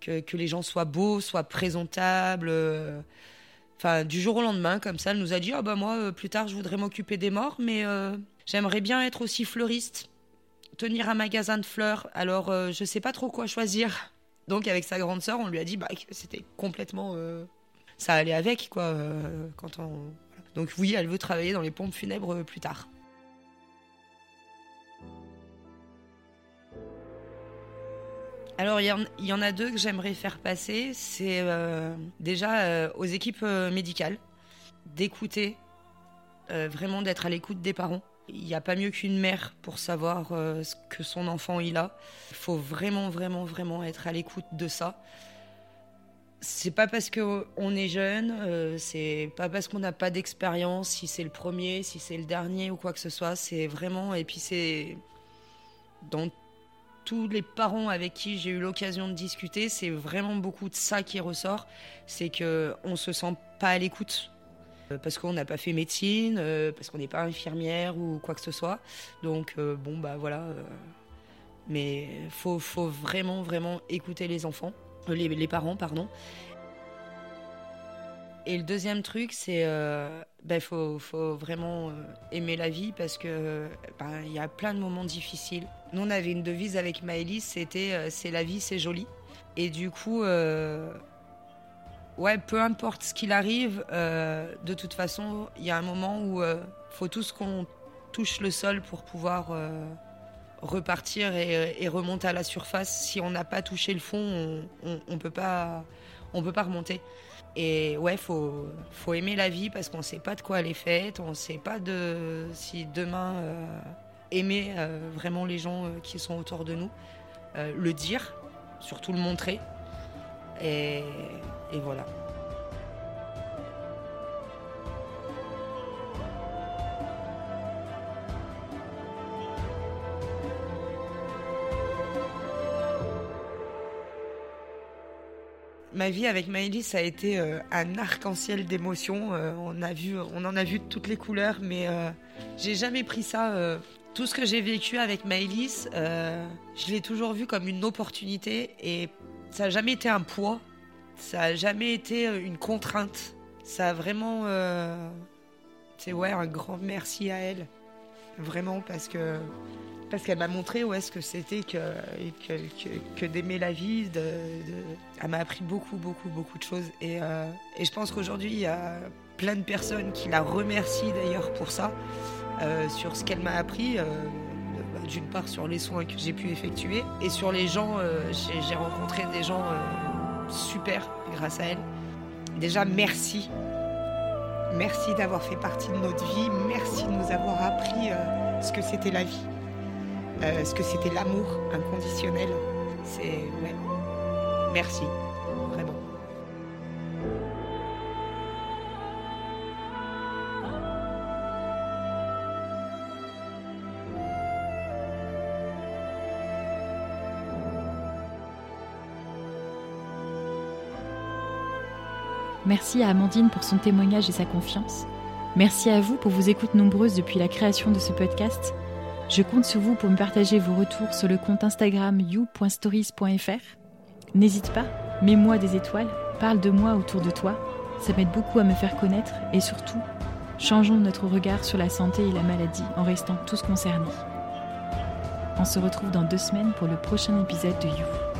que, les gens soient beaux, soient présentables. Euh. Enfin, du jour au lendemain, comme ça, elle nous a dit Ah, bah, moi, plus tard, je voudrais m'occuper des morts, mais j'aimerais bien être aussi fleuriste, tenir un magasin de fleurs. Alors, je sais pas trop quoi choisir. Donc, avec sa grande sœur, on lui a dit bah, que c'était complètement ça allait avec, quoi. Euh, quand on... Donc oui, elle veut travailler dans les pompes funèbres euh, plus tard. Alors il y, en a deux que j'aimerais faire passer. C'est euh, déjà aux équipes médicales d'écouter, vraiment d'être à l'écoute des parents. Il n'y a pas mieux qu'une mère pour savoir ce que son enfant il a. Il faut vraiment, vraiment, vraiment être à l'écoute de ça c'est pas parce qu'on est jeune, euh, c'est pas parce qu'on n'a pas d'expérience, si c'est le premier, si c'est le dernier ou quoi que ce soit. C'est vraiment. Et puis c'est. Dans tous les parents avec qui j'ai eu l'occasion de discuter, c'est vraiment beaucoup de ça qui ressort. C'est qu'on se sent pas à l'écoute. Euh, parce qu'on n'a pas fait médecine, euh, parce qu'on n'est pas infirmière ou quoi que ce soit. Donc, bon, bah voilà. mais faut, faut vraiment, vraiment écouter les enfants. Euh, les, parents, pardon. Et le deuxième truc, c'est euh, ben, faut, faut, vraiment euh, aimer la vie parce que ben, il y a plein de moments difficiles. Nous, on avait une devise avec Maëlys, c'était c'est la vie, c'est joli. Et du coup, ouais, peu importe ce qu'il arrive, de toute façon, il y a un moment où il faut tous qu'on touche le sol pour pouvoir repartir et, remonter à la surface. Si on n'a pas touché le fond, on, on, peut pas, on peut pas remonter. Et ouais, faut, faut aimer la vie parce qu'on sait pas de quoi elle est faite, on sait pas de si demain euh, aimer euh, vraiment les gens euh, qui sont autour de nous, le dire, surtout le montrer, et, et voilà. ma vie avec Maëlys a été euh, un arc-en-ciel d'émotions. Euh, on on en a vu toutes les couleurs, mais euh, j'ai jamais pris ça. tout ce que j'ai vécu avec Maëlys, je l'ai toujours vu comme une opportunité et ça n'a jamais été un poids. Ça n'a jamais été une contrainte. Ça a vraiment, c'est ouais, un grand merci à elle, vraiment parce que parce qu'elle m'a montré où est-ce que c'était que, que, d'aimer la vie. Elle m'a appris beaucoup, beaucoup, beaucoup de choses. Et, euh, et je pense qu'aujourd'hui, il y a plein de personnes qui la remercient d'ailleurs pour ça, euh, sur ce qu'elle m'a appris. Euh, bah, d'une part sur les soins que j'ai pu effectuer et sur les gens, j'ai rencontré des gens super grâce à elle. Déjà, merci. Merci d'avoir fait partie de notre vie. Merci de nous avoir appris ce que c'était la vie. Euh, ce que c'était l'amour inconditionnel. C'est. Ouais. Merci. Merci à Amandine pour son témoignage et sa confiance. Merci à vous pour vos écoutes nombreuses depuis la création de ce podcast je compte sur vous pour me partager vos retours sur le compte Instagram you.stories.fr. N'hésite pas, mets-moi des étoiles, parle de moi autour de toi, ça m'aide beaucoup à me faire connaître et surtout, changeons notre regard sur la santé et la maladie en restant tous concernés. On se retrouve dans deux semaines pour le prochain épisode de You.